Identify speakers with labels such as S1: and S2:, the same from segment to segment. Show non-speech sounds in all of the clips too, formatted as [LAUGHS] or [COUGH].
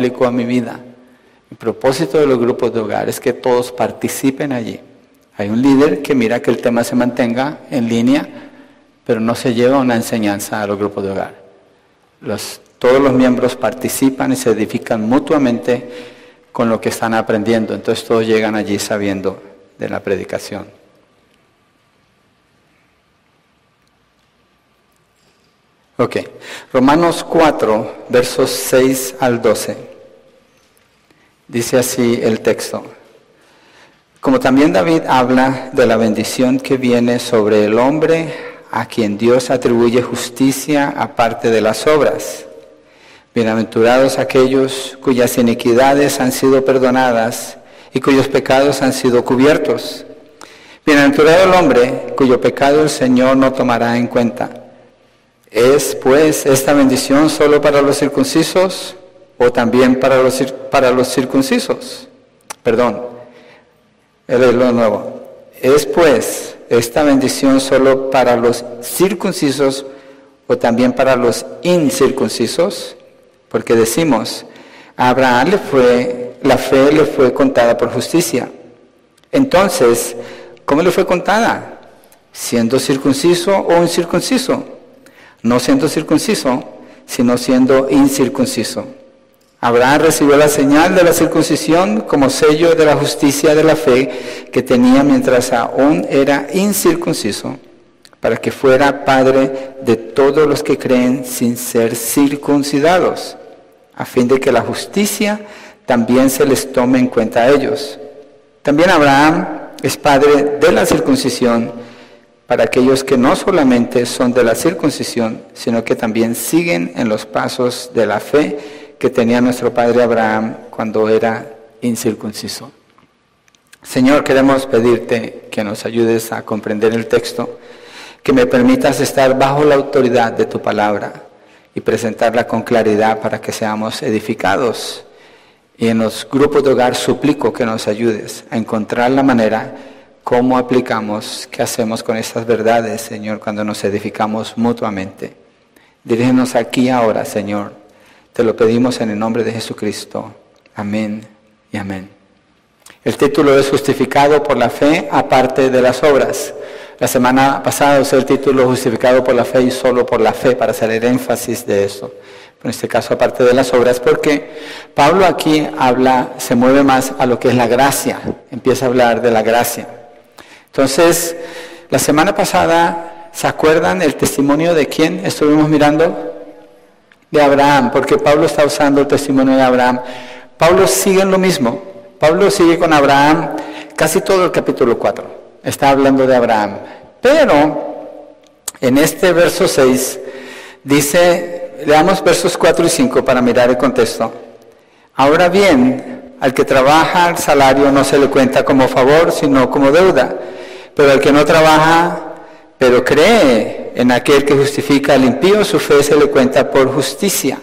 S1: aplico a mi vida. El propósito de los grupos de hogar es que todos participen allí. Hay un líder que mira que el tema se mantenga en línea, pero no se lleva una enseñanza a los grupos de hogar. todos los miembros participan y se edifican mutuamente con lo que están aprendiendo. Entonces todos llegan allí sabiendo de la predicación. Ok, Romanos 4, versos 6 al 12. Dice así el texto. Como también David habla de la bendición que viene sobre el hombre a quien Dios atribuye justicia aparte de las obras. Bienaventurados aquellos cuyas iniquidades han sido perdonadas y cuyos pecados han sido cubiertos. Bienaventurado el hombre cuyo pecado el Señor no tomará en cuenta. ¿Es pues esta bendición solo para los circuncisos o también para los, para los circuncisos? Perdón, es lo nuevo. ¿Es pues esta bendición solo para los circuncisos o también para los incircuncisos? Porque decimos, a Abraham le fue, la fe le fue contada por justicia. Entonces, ¿cómo le fue contada? ¿Siendo circunciso o incircunciso? no siendo circunciso, sino siendo incircunciso. Abraham recibió la señal de la circuncisión como sello de la justicia de la fe que tenía mientras aún era incircunciso, para que fuera padre de todos los que creen sin ser circuncidados, a fin de que la justicia también se les tome en cuenta a ellos. También Abraham es padre de la circuncisión para aquellos que no solamente son de la circuncisión, sino que también siguen en los pasos de la fe que tenía nuestro padre Abraham cuando era incircunciso. Señor, queremos pedirte que nos ayudes a comprender el texto, que me permitas estar bajo la autoridad de tu palabra y presentarla con claridad para que seamos edificados. Y en los grupos de hogar suplico que nos ayudes a encontrar la manera ¿Cómo aplicamos? ¿Qué hacemos con estas verdades, Señor, cuando nos edificamos mutuamente? Dirígenos aquí ahora, Señor. Te lo pedimos en el nombre de Jesucristo. Amén y amén. El título es Justificado por la fe aparte de las obras. La semana pasada usé el título Justificado por la fe y solo por la fe para hacer el énfasis de eso. En este caso aparte de las obras, porque Pablo aquí habla, se mueve más a lo que es la gracia. Empieza a hablar de la gracia. Entonces, la semana pasada, ¿se acuerdan el testimonio de quién estuvimos mirando? De Abraham, porque Pablo está usando el testimonio de Abraham. Pablo sigue en lo mismo. Pablo sigue con Abraham casi todo el capítulo 4. Está hablando de Abraham. Pero en este verso 6 dice, leamos versos 4 y 5 para mirar el contexto. Ahora bien, al que trabaja el salario no se le cuenta como favor, sino como deuda. Pero el que no trabaja, pero cree en aquel que justifica al impío, su fe se le cuenta por justicia.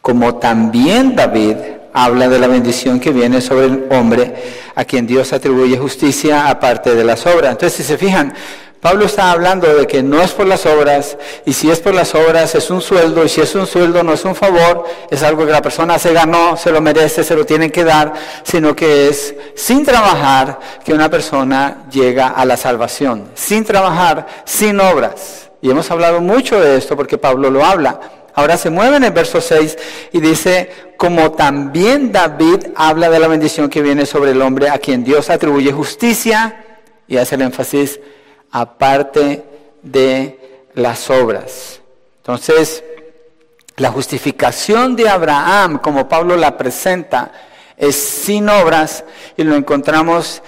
S1: Como también David habla de la bendición que viene sobre el hombre a quien Dios atribuye justicia aparte de las obras. Entonces, si se fijan, Pablo está hablando de que no es por las obras, y si es por las obras es un sueldo, y si es un sueldo no es un favor, es algo que la persona se ganó, se lo merece, se lo tienen que dar, sino que es sin trabajar que una persona llega a la salvación, sin trabajar, sin obras. Y hemos hablado mucho de esto porque Pablo lo habla. Ahora se mueve en el verso 6 y dice, como también David habla de la bendición que viene sobre el hombre a quien Dios atribuye justicia, y hace el énfasis, aparte de las obras. Entonces, la justificación de Abraham, como Pablo la presenta, es sin obras y lo encontramos,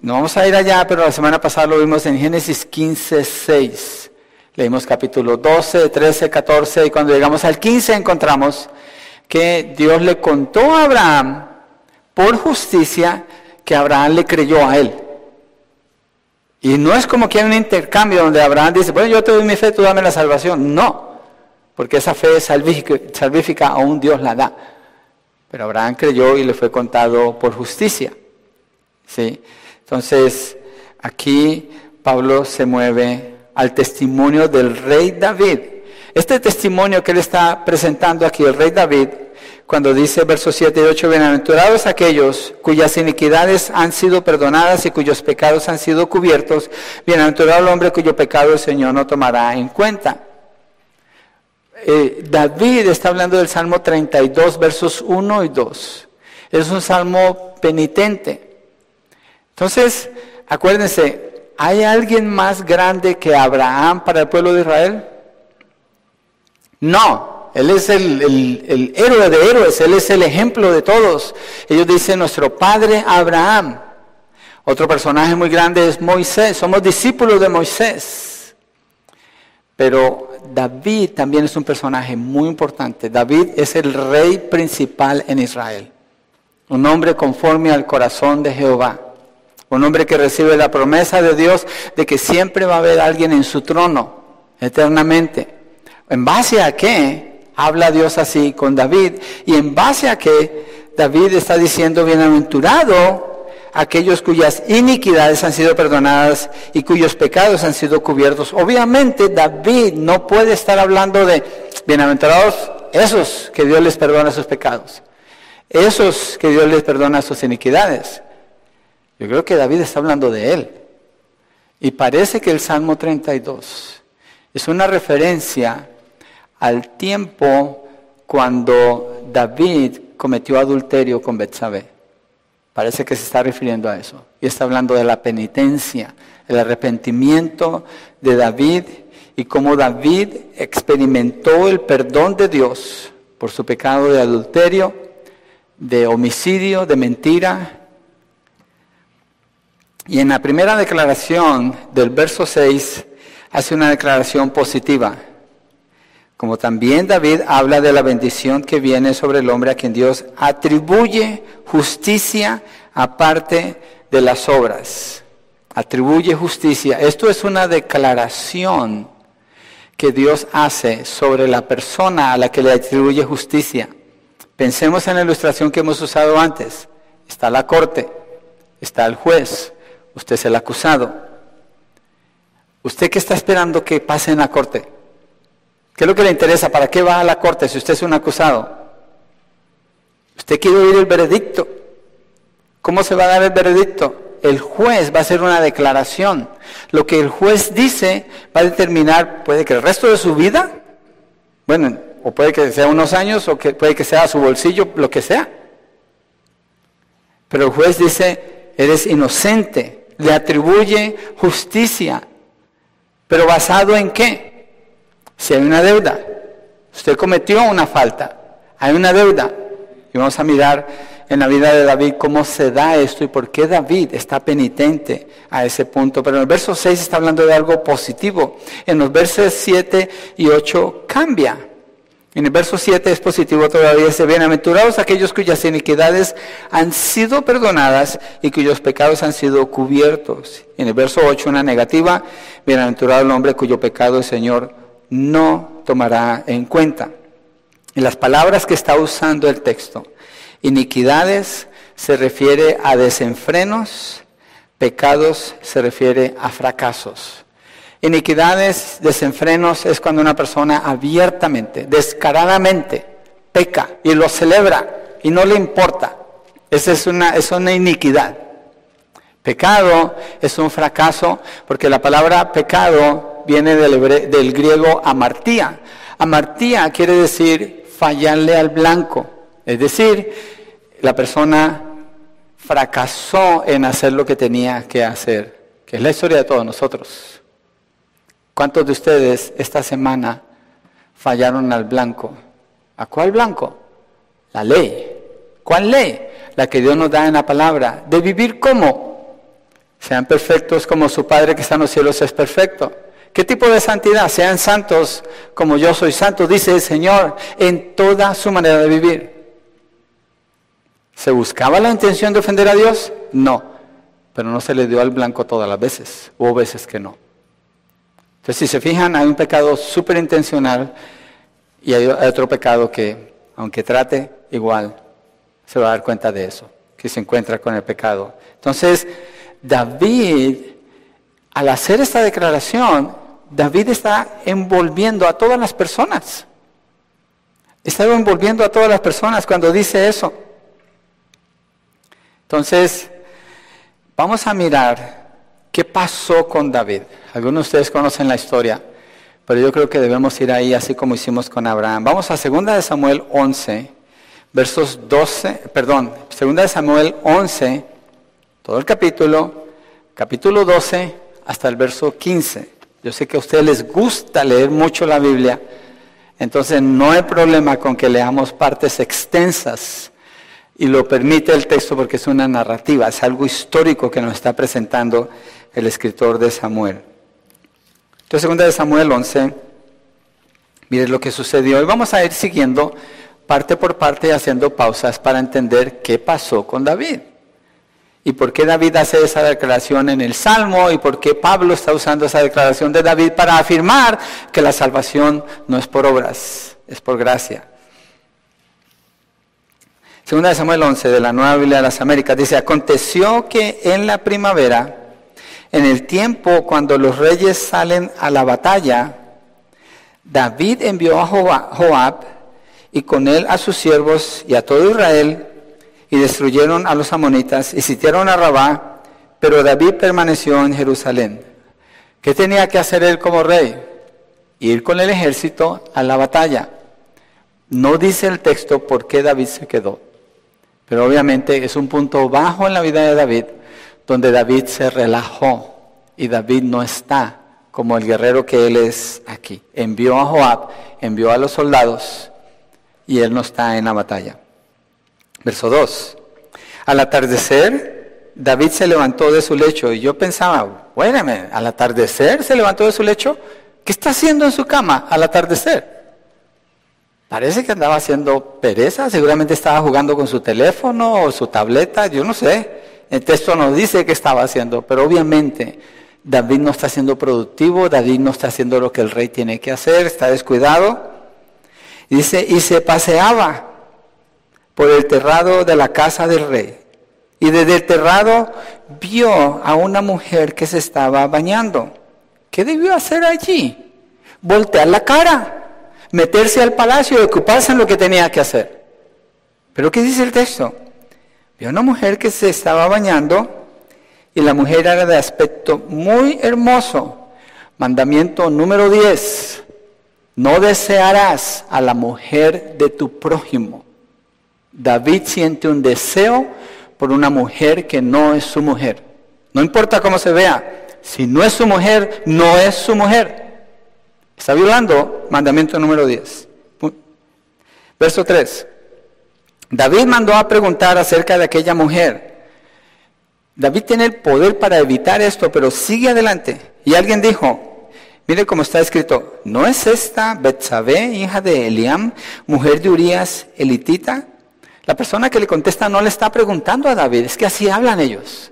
S1: no vamos a ir allá, pero la semana pasada lo vimos en Génesis 15, 6. Leímos capítulo 12, 13, 14 y cuando llegamos al 15 encontramos que Dios le contó a Abraham por justicia que Abraham le creyó a él. Y no es como que hay un intercambio donde Abraham dice, bueno, yo te doy mi fe, tú dame la salvación. No, porque esa fe es salvífica, aún Dios la da. Pero Abraham creyó y le fue contado por justicia. ¿Sí? Entonces, aquí Pablo se mueve al testimonio del rey David. Este testimonio que él está presentando aquí, el rey David, cuando dice versos 7 y 8, bienaventurados aquellos cuyas iniquidades han sido perdonadas y cuyos pecados han sido cubiertos, bienaventurado el hombre cuyo pecado el Señor no tomará en cuenta. Eh, David está hablando del Salmo 32, versos 1 y 2. Es un salmo penitente. Entonces, acuérdense, ¿hay alguien más grande que Abraham para el pueblo de Israel? No, él es el, héroe de héroes, Él es el ejemplo de todos. Ellos dicen nuestro padre Abraham. Otro personaje muy grande es Moisés, somos discípulos de Moisés. Pero David también es un personaje muy importante. David es el rey principal en Israel. Un hombre conforme al corazón de Jehová. Un hombre que recibe la promesa de Dios de que siempre va a haber alguien en su trono, eternamente. ¿En base a qué? Habla Dios así con David. Y en base a que David está diciendo, bienaventurado aquellos cuyas iniquidades han sido perdonadas y cuyos pecados han sido cubiertos. Obviamente David no puede estar hablando de bienaventurados esos que Dios les perdona sus pecados, esos que Dios les perdona sus iniquidades. Yo creo que David está hablando de él. Y parece que el Salmo 32 es una referencia al tiempo cuando David cometió adulterio con Betsabé. Parece que se está refiriendo a eso. Y está hablando de la penitencia, el arrepentimiento de David y cómo David experimentó el perdón de Dios por su pecado de adulterio, de homicidio, de mentira. Y en la primera declaración del verso 6 hace una declaración positiva como también David habla de la bendición que viene sobre el hombre a quien Dios atribuye justicia aparte de las obras. Atribuye justicia. Esto es una declaración que Dios hace sobre la persona a la que le atribuye justicia. Pensemos en la ilustración que hemos usado antes. Está la corte, está el juez, usted es el acusado. ¿Usted qué está esperando que pase en la corte? ¿Qué es lo que le interesa? ¿Para qué va a la corte si usted es un acusado? Usted quiere oír el veredicto. ¿Cómo se va a dar el veredicto? El juez va a hacer una declaración. Lo que el juez dice va a determinar, puede que el resto de su vida, bueno, o puede que sea unos años, o que puede que sea su bolsillo, lo que sea. Pero el juez dice, eres inocente, le atribuye justicia. ¿Pero basado en qué? Si hay una deuda, usted cometió una falta, hay una deuda. Y vamos a mirar en la vida de David cómo se da esto y por qué David está penitente a ese punto. Pero en el verso 6 está hablando de algo positivo. En los versos 7 y 8 cambia. En el verso 7 es positivo todavía, dice, bienaventurados aquellos cuyas iniquidades han sido perdonadas y cuyos pecados han sido cubiertos. En el verso 8 una negativa, bienaventurado el hombre cuyo pecado el Señor no tomará en cuenta. Y las palabras que está usando el texto, iniquidades se refiere a desenfrenos, pecados se refiere a fracasos. Iniquidades, desenfrenos es cuando una persona abiertamente, descaradamente peca y lo celebra y no le importa. Esa es una, es una iniquidad. Pecado es un fracaso porque la palabra pecado viene del, griego amartía. Amartía quiere decir fallarle al blanco, es decir, la persona fracasó en hacer lo que tenía que hacer, que es la historia de todos nosotros. ¿Cuántos de ustedes esta semana fallaron al blanco? ¿A cuál blanco? La ley. ¿Cuál ley? La que Dios nos da en la palabra. De vivir como. Sean perfectos como su Padre que está en los cielos es perfecto. ¿Qué tipo de santidad? Sean santos como yo soy santo, dice el Señor, en toda su manera de vivir. ¿Se buscaba la intención de ofender a Dios? No, pero no se le dio al blanco todas las veces, hubo veces que no. Entonces, si se fijan, hay un pecado súper intencional y hay otro pecado que, aunque trate igual, se va a dar cuenta de eso, que se encuentra con el pecado. Entonces, David, al hacer esta declaración, David está envolviendo a todas las personas. Está envolviendo a todas las personas cuando dice eso. Entonces, vamos a mirar qué pasó con David. Algunos de ustedes conocen la historia, pero yo creo que debemos ir ahí así como hicimos con Abraham. Vamos a 2 de Samuel 11, versos 12, perdón, 2 de Samuel 11, todo el capítulo, capítulo 12 hasta el verso 15. Yo sé que a ustedes les gusta leer mucho la Biblia, entonces no hay problema con que leamos partes extensas y lo permite el texto porque es una narrativa, es algo histórico que nos está presentando el escritor de Samuel. Entonces, segunda de Samuel 11, miren lo que sucedió. Y vamos a ir siguiendo parte por parte haciendo pausas para entender qué pasó con David. Y por qué David hace esa declaración en el Salmo y por qué Pablo está usando esa declaración de David para afirmar que la salvación no es por obras, es por gracia. Segunda de Samuel 11 de la Nueva Biblia de las Américas dice, aconteció que en la primavera, en el tiempo cuando los reyes salen a la batalla, David envió a Joab y con él a sus siervos y a todo Israel y destruyeron a los amonitas y sitiaron a Rabá, pero David permaneció en Jerusalén. ¿Qué tenía que hacer él como rey? Ir con el ejército a la batalla. No dice el texto por qué David se quedó. Pero obviamente es un punto bajo en la vida de David, donde David se relajó y David no está como el guerrero que él es aquí. Envió a Joab, envió a los soldados y él no está en la batalla. Verso 2. Al atardecer, David se levantó de su lecho y yo pensaba, bueno, al atardecer se levantó de su lecho. ¿Qué está haciendo en su cama al atardecer? Parece que andaba haciendo pereza, seguramente estaba jugando con su teléfono o su tableta, yo no sé. El texto no dice qué estaba haciendo, pero obviamente David no está siendo productivo, David no está haciendo lo que el rey tiene que hacer, está descuidado. dice, y se paseaba por el terrado de la casa del rey. Y desde el terrado vio a una mujer que se estaba bañando. ¿Qué debió hacer allí? Voltear la cara meterse al palacio y ocuparse en lo que tenía que hacer. Pero ¿qué dice el texto? Vio una mujer que se estaba bañando y la mujer era de aspecto muy hermoso. Mandamiento número 10. No desearás a la mujer de tu prójimo. David siente un deseo por una mujer que no es su mujer. No importa cómo se vea. Si no es su mujer, no es su mujer. Está violando mandamiento número 10. Verso 3. David mandó a preguntar acerca de aquella mujer. David tiene el poder para evitar esto, pero sigue adelante. Y alguien dijo, mire cómo está escrito, ¿no es esta Betsabé, hija de Eliam, mujer de Urias, elitita? La persona que le contesta no le está preguntando a David, es que así hablan ellos.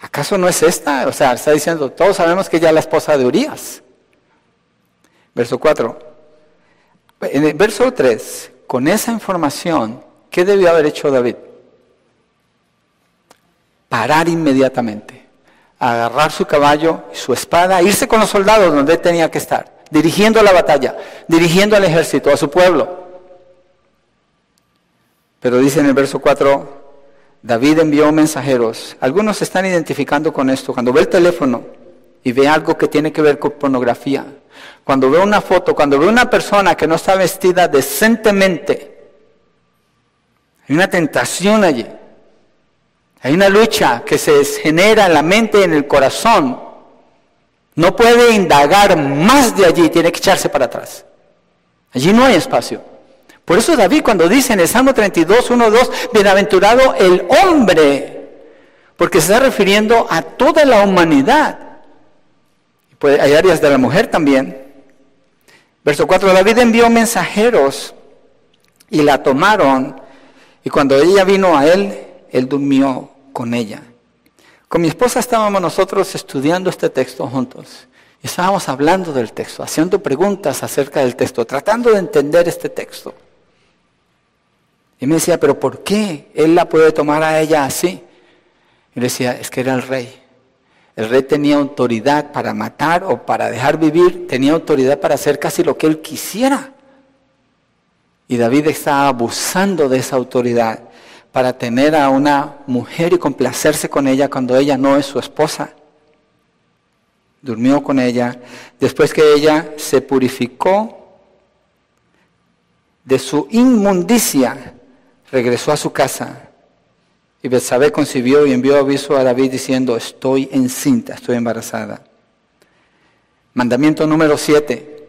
S1: ¿Acaso no es esta? O sea, está diciendo, todos sabemos que ella es la esposa de Urias. Verso 4. En el verso 3, con esa información, ¿qué debió haber hecho David? Parar inmediatamente, agarrar su caballo y su espada, irse con los soldados donde tenía que estar, dirigiendo la batalla, dirigiendo al ejército, a su pueblo. Pero dice en el verso 4, David envió mensajeros. Algunos se están identificando con esto. Cuando ve el teléfono y ve algo que tiene que ver con pornografía, cuando veo una foto, cuando veo una persona que no está vestida decentemente, hay una tentación allí. Hay una lucha que se genera en la mente y en el corazón. No puede indagar más de allí, tiene que echarse para atrás. Allí no hay espacio. Por eso David cuando dice en el Salmo 32, 1, 2, bienaventurado el hombre, porque se está refiriendo a toda la humanidad. Pues hay áreas de la mujer también. Verso 4, David envió mensajeros y la tomaron y cuando ella vino a él, él durmió con ella. Con mi esposa estábamos nosotros estudiando este texto juntos. Y estábamos hablando del texto, haciendo preguntas acerca del texto, tratando de entender este texto. Y me decía, pero ¿por qué él la puede tomar a ella así? Y le decía, es que era el rey. El rey tenía autoridad para matar o para dejar vivir, tenía autoridad para hacer casi lo que él quisiera. Y David está abusando de esa autoridad para tener a una mujer y complacerse con ella cuando ella no es su esposa. Durmió con ella. Después que ella se purificó de su inmundicia, regresó a su casa. Y Betsabé concibió y envió aviso a David diciendo, estoy encinta, estoy embarazada. Mandamiento número 7,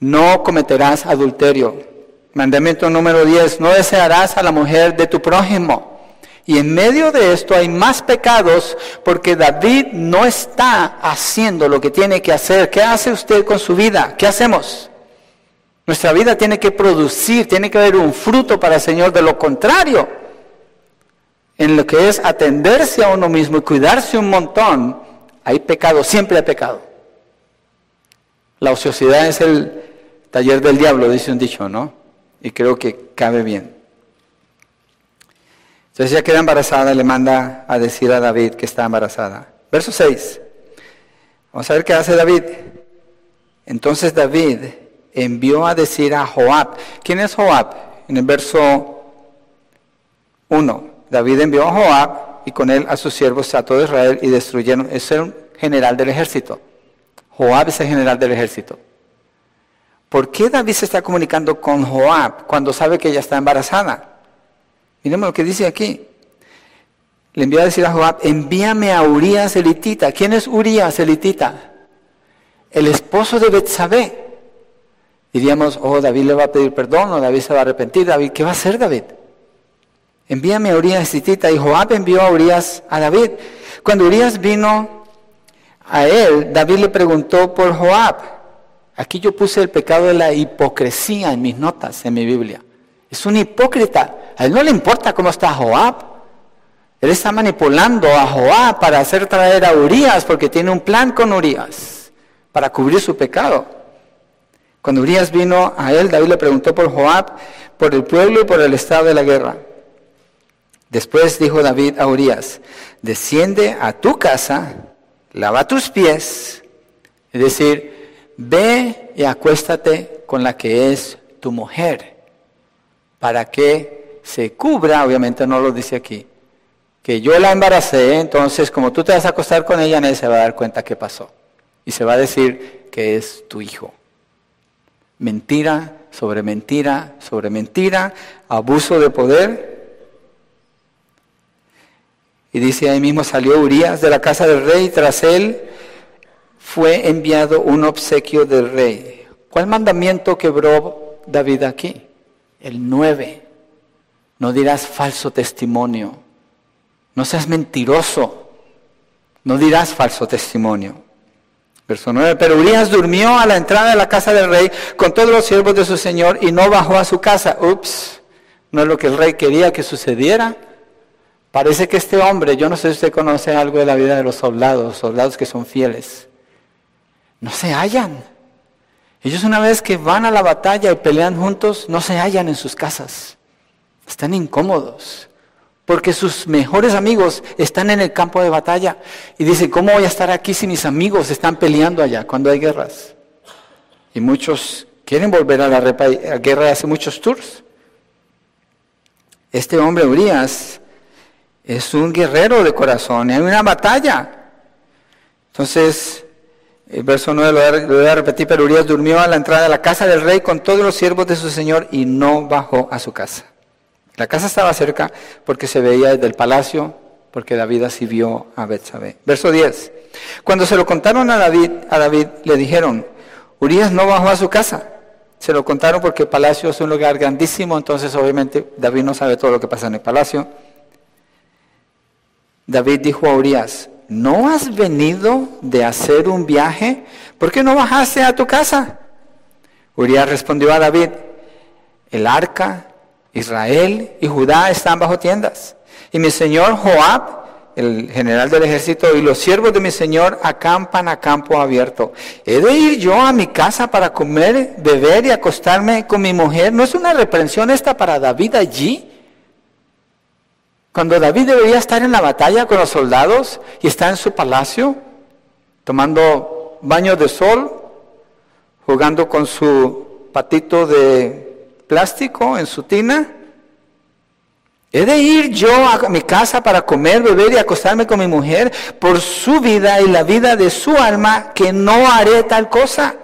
S1: no cometerás adulterio. Mandamiento número 10, no desearás a la mujer de tu prójimo. Y en medio de esto hay más pecados porque David no está haciendo lo que tiene que hacer. ¿Qué hace usted con su vida? ¿Qué hacemos? Nuestra vida tiene que producir, tiene que haber un fruto para el Señor. De lo contrario, en lo que es atenderse a uno mismo y cuidarse un montón, hay pecado, siempre hay pecado. La ociosidad es el taller del diablo, dice un dicho, ¿no? Y creo que cabe bien. Entonces ella queda embarazada le manda a decir a David que está embarazada. Verso 6. Vamos a ver qué hace David. Entonces David envió a decir a Joab. ¿Quién es Joab? En el verso 1. David envió a Joab y con él a sus siervos a todo Israel y destruyeron. Era un general del ejército. Joab es el general del ejército. ¿Por qué David se está comunicando con Joab cuando sabe que ella está embarazada? Miremos lo que dice aquí. Le envió a decir a Joab, envíame a Urias elitita. ¿Quién es Urias elitita? El esposo de Betsabé. Diríamos, oh, David le va a pedir perdón o David se va a arrepentir. David, ¿qué va a hacer David? Envíame a Urias elitita. Y Joab envió a Urias a David. Cuando Urias vino a él, David le preguntó por Joab. Aquí yo puse el pecado de la hipocresía en mis notas, en mi Biblia. Es un hipócrita. A él no le importa cómo está Joab. Él está manipulando a Joab para hacer traer a Urias porque tiene un plan con Urias para cubrir su pecado. Cuando Urias vino a él, David le preguntó por Joab, por el pueblo y por el estado de la guerra. Después dijo David a Urias, desciende a tu casa lava tus pies, es decir, ve y acuéstate con la que es tu mujer, para que se cubra, obviamente no lo dice aquí, que yo la embaracé, entonces como tú te vas a acostar con ella, nadie se va a dar cuenta qué pasó. Y se va a decir que es tu hijo. Mentira sobre mentira sobre mentira, abuso de poder, y dice ahí mismo salió Urias de la casa del rey, tras él fue enviado un obsequio del rey. ¿Cuál mandamiento quebró David aquí? El 9. No dirás falso testimonio. No seas mentiroso. No dirás falso testimonio. Verso 9. Pero Urias durmió a la entrada de la casa del rey con todos los siervos de su señor y no bajó a su casa. Ups, no es lo que el rey quería que sucediera. Parece que este hombre, yo no sé si usted conoce algo de la vida de los soldados, soldados que son fieles, no se hallan. Ellos una vez que van a la batalla y pelean juntos, no se hallan en sus casas. Están incómodos. Porque sus mejores amigos están en el campo de batalla. Y dicen, ¿cómo voy a estar aquí si mis amigos están peleando allá cuando hay guerras? Y muchos quieren volver a la guerra hace muchos tours. Este hombre, Urias, es un guerrero de corazón, hay una batalla. Entonces, el verso 9 lo voy a repetir, pero Urias durmió a la entrada de la casa del rey con todos los siervos de su señor y no bajó a su casa. La casa estaba cerca porque se veía desde el palacio, porque David así vio a Betsabé. Verso 10. Cuando se lo contaron a David, a David le dijeron, Urias no bajó a su casa. Se lo contaron porque el palacio es un lugar grandísimo, entonces obviamente David no sabe todo lo que pasa en el palacio. David dijo a Urias, ¿no has venido de hacer un viaje? ¿Por qué no bajaste a tu casa? Urias respondió a David, el arca, Israel y Judá están bajo tiendas. Y mi señor Joab, el general del ejército, y los siervos de mi señor acampan a campo abierto. ¿He de ir yo a mi casa para comer, beber y acostarme con mi mujer? ¿No es una reprensión esta para David allí? Cuando David debería estar en la batalla con los soldados y está en su palacio, tomando baño de sol, jugando con su patito de plástico, en su tina? ¿He de ir yo a mi casa para comer, beber y acostarme con mi mujer por su vida y la vida de su alma que no haré tal cosa?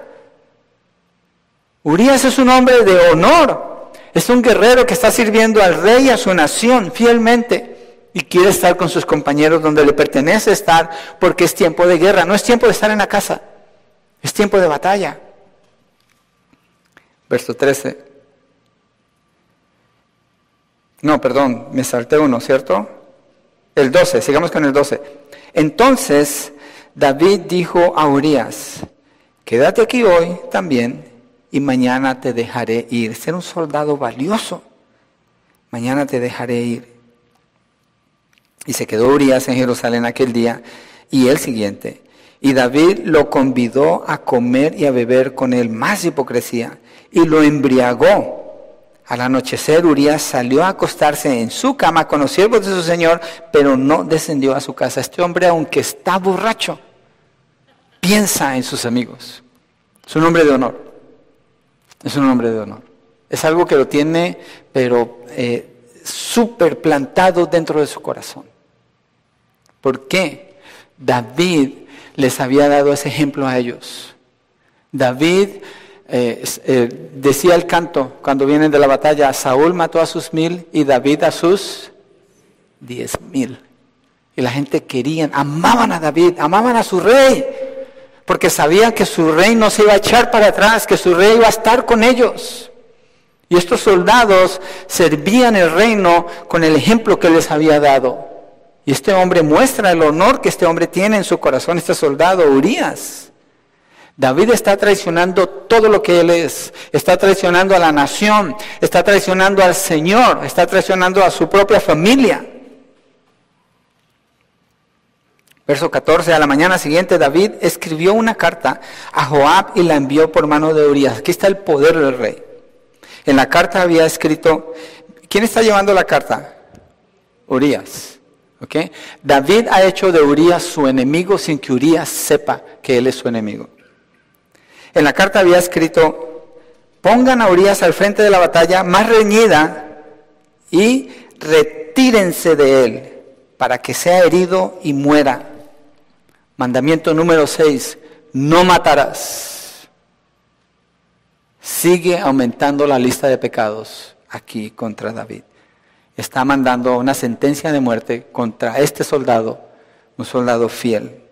S1: Urias es un hombre de honor, es un guerrero que está sirviendo al rey y a su nación fielmente y quiere estar con sus compañeros donde le pertenece estar porque es tiempo de guerra, no es tiempo de estar en la casa, es tiempo de batalla. Verso 13. No, perdón, me salté uno, ¿cierto? El 12, sigamos con el 12. Entonces David dijo a Urias, quédate aquí hoy también y mañana te dejaré ir. Ser un soldado valioso. Mañana te dejaré ir. Y se quedó Urias en Jerusalén aquel día y el siguiente. Y David lo convidó a comer y a beber con él más hipocresía y lo embriagó al anochecer, Urias salió a acostarse en su cama con los siervos de su señor, pero no descendió a su casa. Este hombre, aunque está borracho, piensa en sus amigos. Es un hombre de honor. Es un hombre de honor. Es algo que lo tiene, pero eh, súper plantado dentro de su corazón. ¿Por qué? David les había dado ese ejemplo a ellos. David eh, eh, decía el canto cuando vienen de la batalla, Saúl mató a sus mil y David a sus diez mil. Y la gente querían, amaban a David, amaban a su rey, porque sabían que su rey no se iba a echar para atrás, que su rey iba a estar con ellos. Y estos soldados servían el reino con el ejemplo que les había dado. Y este hombre muestra el honor que este hombre tiene en su corazón, este soldado, Urias. David está traicionando todo lo que él es. Está traicionando a la nación, está traicionando al Señor, está traicionando a su propia familia. Verso 14, a la mañana siguiente David escribió una carta a Joab y la envió por mano de Urias. Aquí está el poder del rey. En la carta había escrito, ¿quién está llevando la carta? Urias. ¿Okay? David ha hecho de Urias su enemigo sin que Urias sepa que él es su enemigo. En la carta había escrito, pongan a Urias al frente de la batalla más reñida y retírense de él para que sea herido y muera. Mandamiento número 6, no matarás. Sigue aumentando la lista de pecados aquí contra David. Está mandando una sentencia de muerte contra este soldado, un soldado fiel.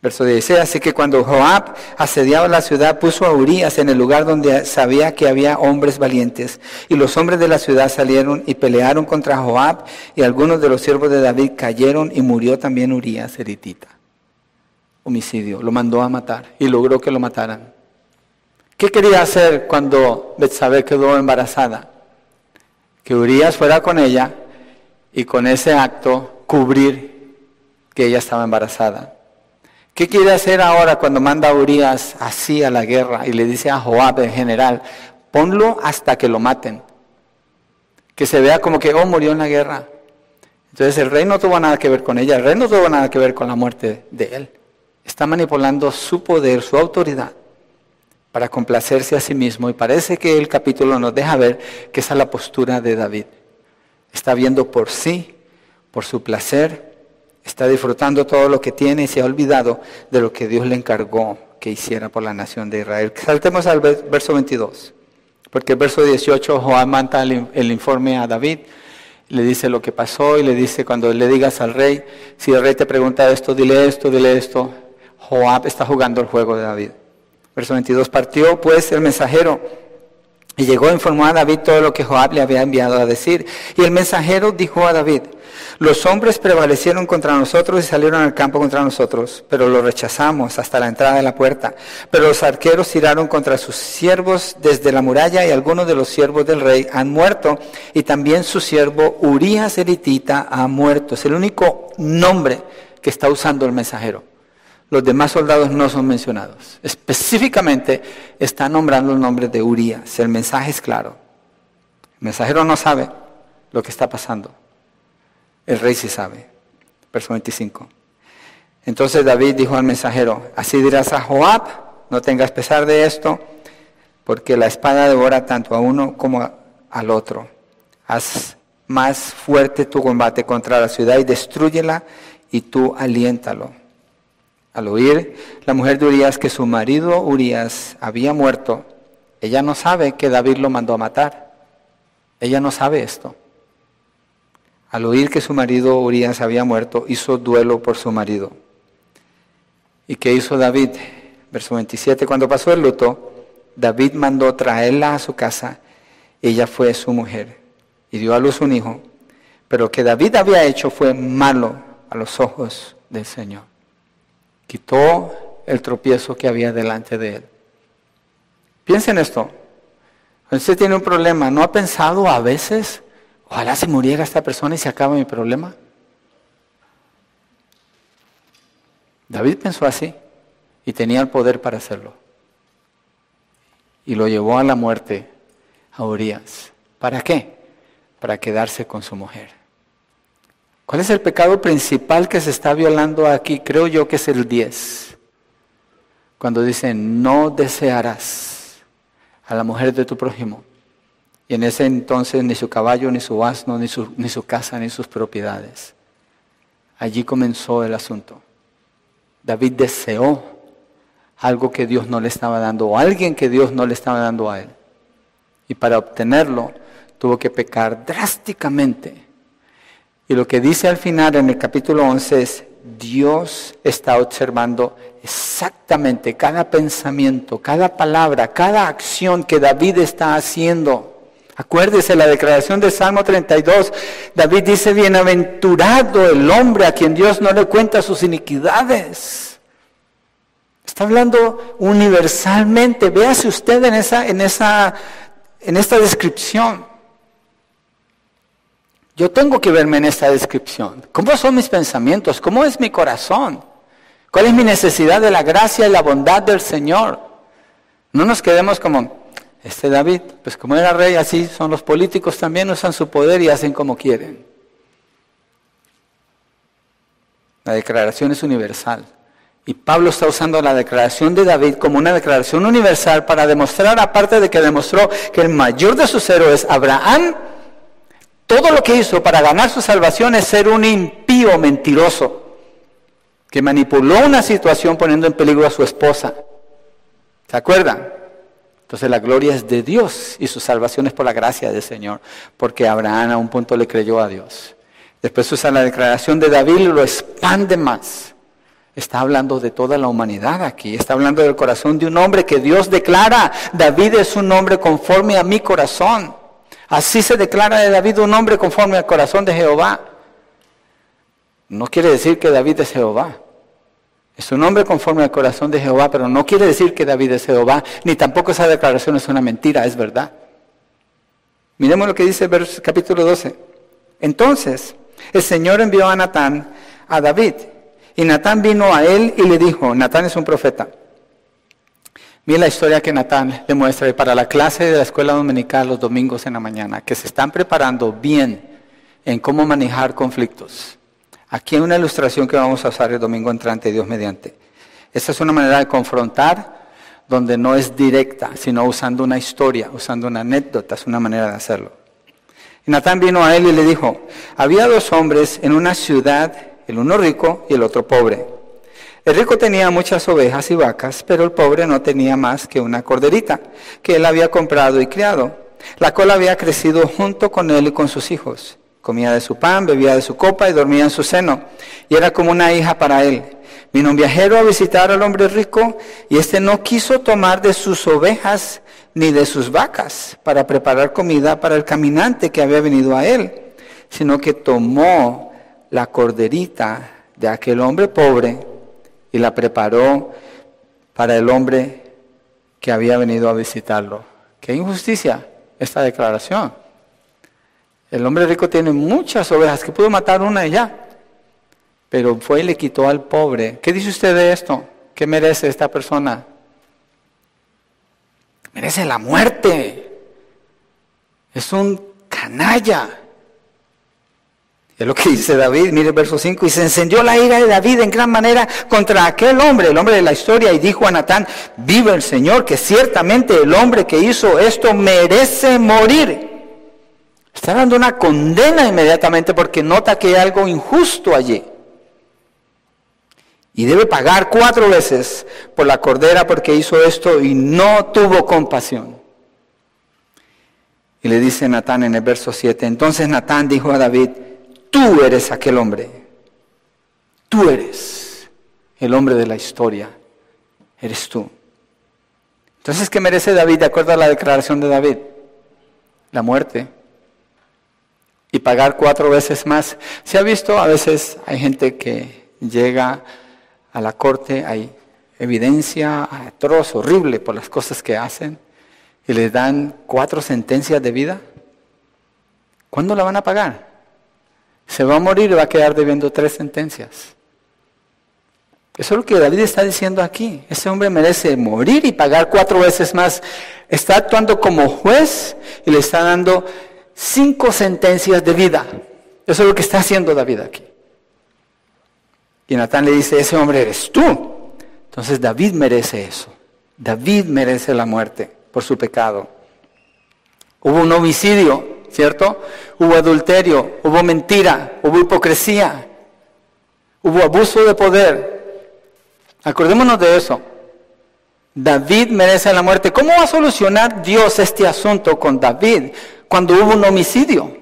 S1: Verso 16, así que cuando Joab asediaba la ciudad, puso a Urias en el lugar donde sabía que había hombres valientes. Y los hombres de la ciudad salieron y pelearon contra Joab, y algunos de los siervos de David cayeron y murió también Urias eritita. Homicidio, lo mandó a matar y logró que lo mataran. ¿Qué quería hacer cuando Betsabé quedó embarazada? Que Urias fuera con ella y con ese acto cubrir que ella estaba embarazada. ¿Qué quiere hacer ahora cuando manda a Urias así a la guerra y le dice a Joab en general, ponlo hasta que lo maten? Que se vea como que, oh, murió en la guerra. Entonces el rey no tuvo nada que ver con ella, el rey no tuvo nada que ver con la muerte de él. Está manipulando su poder, su autoridad, para complacerse a sí mismo. Y parece que el capítulo nos deja ver que esa es la postura de David. Está viendo por sí, por su placer, Está disfrutando todo lo que tiene y se ha olvidado de lo que Dios le encargó que hiciera por la nación de Israel. Saltemos al verso 22, porque el verso 18 Joab manda el, informe a David, le dice lo que pasó y le dice cuando le digas al rey, si el rey te pregunta esto, dile esto, dile esto. Joab está jugando el juego de David. Verso 22, partió pues el mensajero y llegó a informar a David todo lo que Joab le había enviado a decir. Y el mensajero dijo a David, los hombres prevalecieron contra nosotros y salieron al campo contra nosotros, pero los rechazamos hasta la entrada de la puerta. Pero los arqueros tiraron contra sus siervos desde la muralla y algunos de los siervos del rey han muerto y también su siervo Urias Eritita ha muerto. Es el único nombre que está usando el mensajero. Los demás soldados no son mencionados. Específicamente está nombrando el nombre de Urias. El mensaje es claro. El mensajero no sabe lo que está pasando. El rey sí sabe. Verso 25. Entonces David dijo al mensajero, así dirás a Joab, no tengas pesar de esto, porque la espada devora tanto a uno como al otro. Haz más fuerte tu combate contra la ciudad y destruyela y tú aliéntalo. Al oír la mujer de Urias que su marido Urias había muerto, ella no sabe que David lo mandó a matar. Ella no sabe esto. Al oír que su marido Urias había muerto, hizo duelo por su marido. ¿Y qué hizo David? Verso 27, cuando pasó el luto, David mandó traerla a su casa. Ella fue su mujer y dio a luz un hijo. Pero lo que David había hecho fue malo a los ojos del Señor. Quitó el tropiezo que había delante de él. Piensen esto. Usted tiene un problema. ¿No ha pensado a veces, ojalá se muriera esta persona y se acaba mi problema? David pensó así y tenía el poder para hacerlo. Y lo llevó a la muerte a Urias. ¿Para qué? Para quedarse con su mujer. ¿Cuál es el pecado principal que se está violando aquí? Creo yo que es el 10. Cuando dice, no desearás a la mujer de tu prójimo. Y en ese entonces ni su caballo, ni su asno, ni su, ni su casa, ni sus propiedades. Allí comenzó el asunto. David deseó algo que Dios no le estaba dando o alguien que Dios no le estaba dando a él. Y para obtenerlo tuvo que pecar drásticamente. Y lo que dice al final en el capítulo 11 es, Dios está observando exactamente cada pensamiento, cada palabra, cada acción que David está haciendo. Acuérdese la declaración de Salmo 32. David dice, bienaventurado el hombre a quien Dios no le cuenta sus iniquidades. Está hablando universalmente. Véase usted en esa, en esa, en esta descripción. Yo tengo que verme en esta descripción. ¿Cómo son mis pensamientos? ¿Cómo es mi corazón? ¿Cuál es mi necesidad de la gracia y la bondad del Señor? No nos quedemos como, este David, pues como era rey, así son los políticos también, usan su poder y hacen como quieren. La declaración es universal. Y Pablo está usando la declaración de David como una declaración universal para demostrar, aparte de que demostró que el mayor de sus héroes, Abraham, todo lo que hizo para ganar su salvación es ser un impío mentiroso, que manipuló una situación poniendo en peligro a su esposa. ¿Se acuerdan? Entonces la gloria es de Dios y su salvación es por la gracia del Señor, porque Abraham a un punto le creyó a Dios. Después usa la declaración de David y lo expande más. Está hablando de toda la humanidad aquí, está hablando del corazón de un hombre que Dios declara, David es un hombre conforme a mi corazón. Así se declara de David un hombre conforme al corazón de Jehová. No quiere decir que David es Jehová. Es un hombre conforme al corazón de Jehová, pero no quiere decir que David es Jehová, ni tampoco esa declaración es una mentira, es verdad. Miremos lo que dice el capítulo 12. Entonces, el Señor envió a Natán a David, y Natán vino a él y le dijo, Natán es un profeta. Mira la historia que Natán le muestra para la clase de la escuela dominical los domingos en la mañana, que se están preparando bien en cómo manejar conflictos. Aquí hay una ilustración que vamos a usar el domingo entrante, Dios mediante. Esta es una manera de confrontar donde no es directa, sino usando una historia, usando una anécdota, es una manera de hacerlo. Y Natán vino a él y le dijo, había dos hombres en una ciudad, el uno rico y el otro pobre. El rico tenía muchas ovejas y vacas, pero el pobre no tenía más que una corderita, que él había comprado y criado. La cola había crecido junto con él y con sus hijos. Comía de su pan, bebía de su copa y dormía en su seno. Y era como una hija para él. Vino un viajero a visitar al hombre rico y éste no quiso tomar de sus ovejas ni de sus vacas para preparar comida para el caminante que había venido a él, sino que tomó la corderita de aquel hombre pobre y la preparó para el hombre que había venido a visitarlo. Qué injusticia esta declaración. El hombre rico tiene muchas ovejas que pudo matar una y ya. Pero fue y le quitó al pobre. ¿Qué dice usted de esto? ¿Qué merece esta persona? Merece la muerte. Es un canalla. Es lo que dice David, mire el verso 5, y se encendió la ira de David en gran manera contra aquel hombre, el hombre de la historia, y dijo a Natán, vive el Señor, que ciertamente el hombre que hizo esto merece morir. Está dando una condena inmediatamente porque nota que hay algo injusto allí. Y debe pagar cuatro veces por la cordera porque hizo esto y no tuvo compasión. Y le dice Natán en el verso 7, entonces Natán dijo a David, Tú eres aquel hombre. Tú eres el hombre de la historia. Eres tú. Entonces, ¿qué merece David de acuerdo a la declaración de David? La muerte. Y pagar cuatro veces más. Se ha visto, a veces hay gente que llega a la corte, hay evidencia atroz, horrible por las cosas que hacen, y les dan cuatro sentencias de vida. ¿Cuándo la van a pagar? Se va a morir y va a quedar debiendo tres sentencias. Eso es lo que David está diciendo aquí. Ese hombre merece morir y pagar cuatro veces más. Está actuando como juez y le está dando cinco sentencias de vida. Eso es lo que está haciendo David aquí. Y Natán le dice, ese hombre eres tú. Entonces David merece eso. David merece la muerte por su pecado. Hubo un homicidio ¿cierto? Hubo adulterio, hubo mentira, hubo hipocresía, hubo abuso de poder. Acordémonos de eso. David merece la muerte. ¿Cómo va a solucionar Dios este asunto con David cuando hubo un homicidio?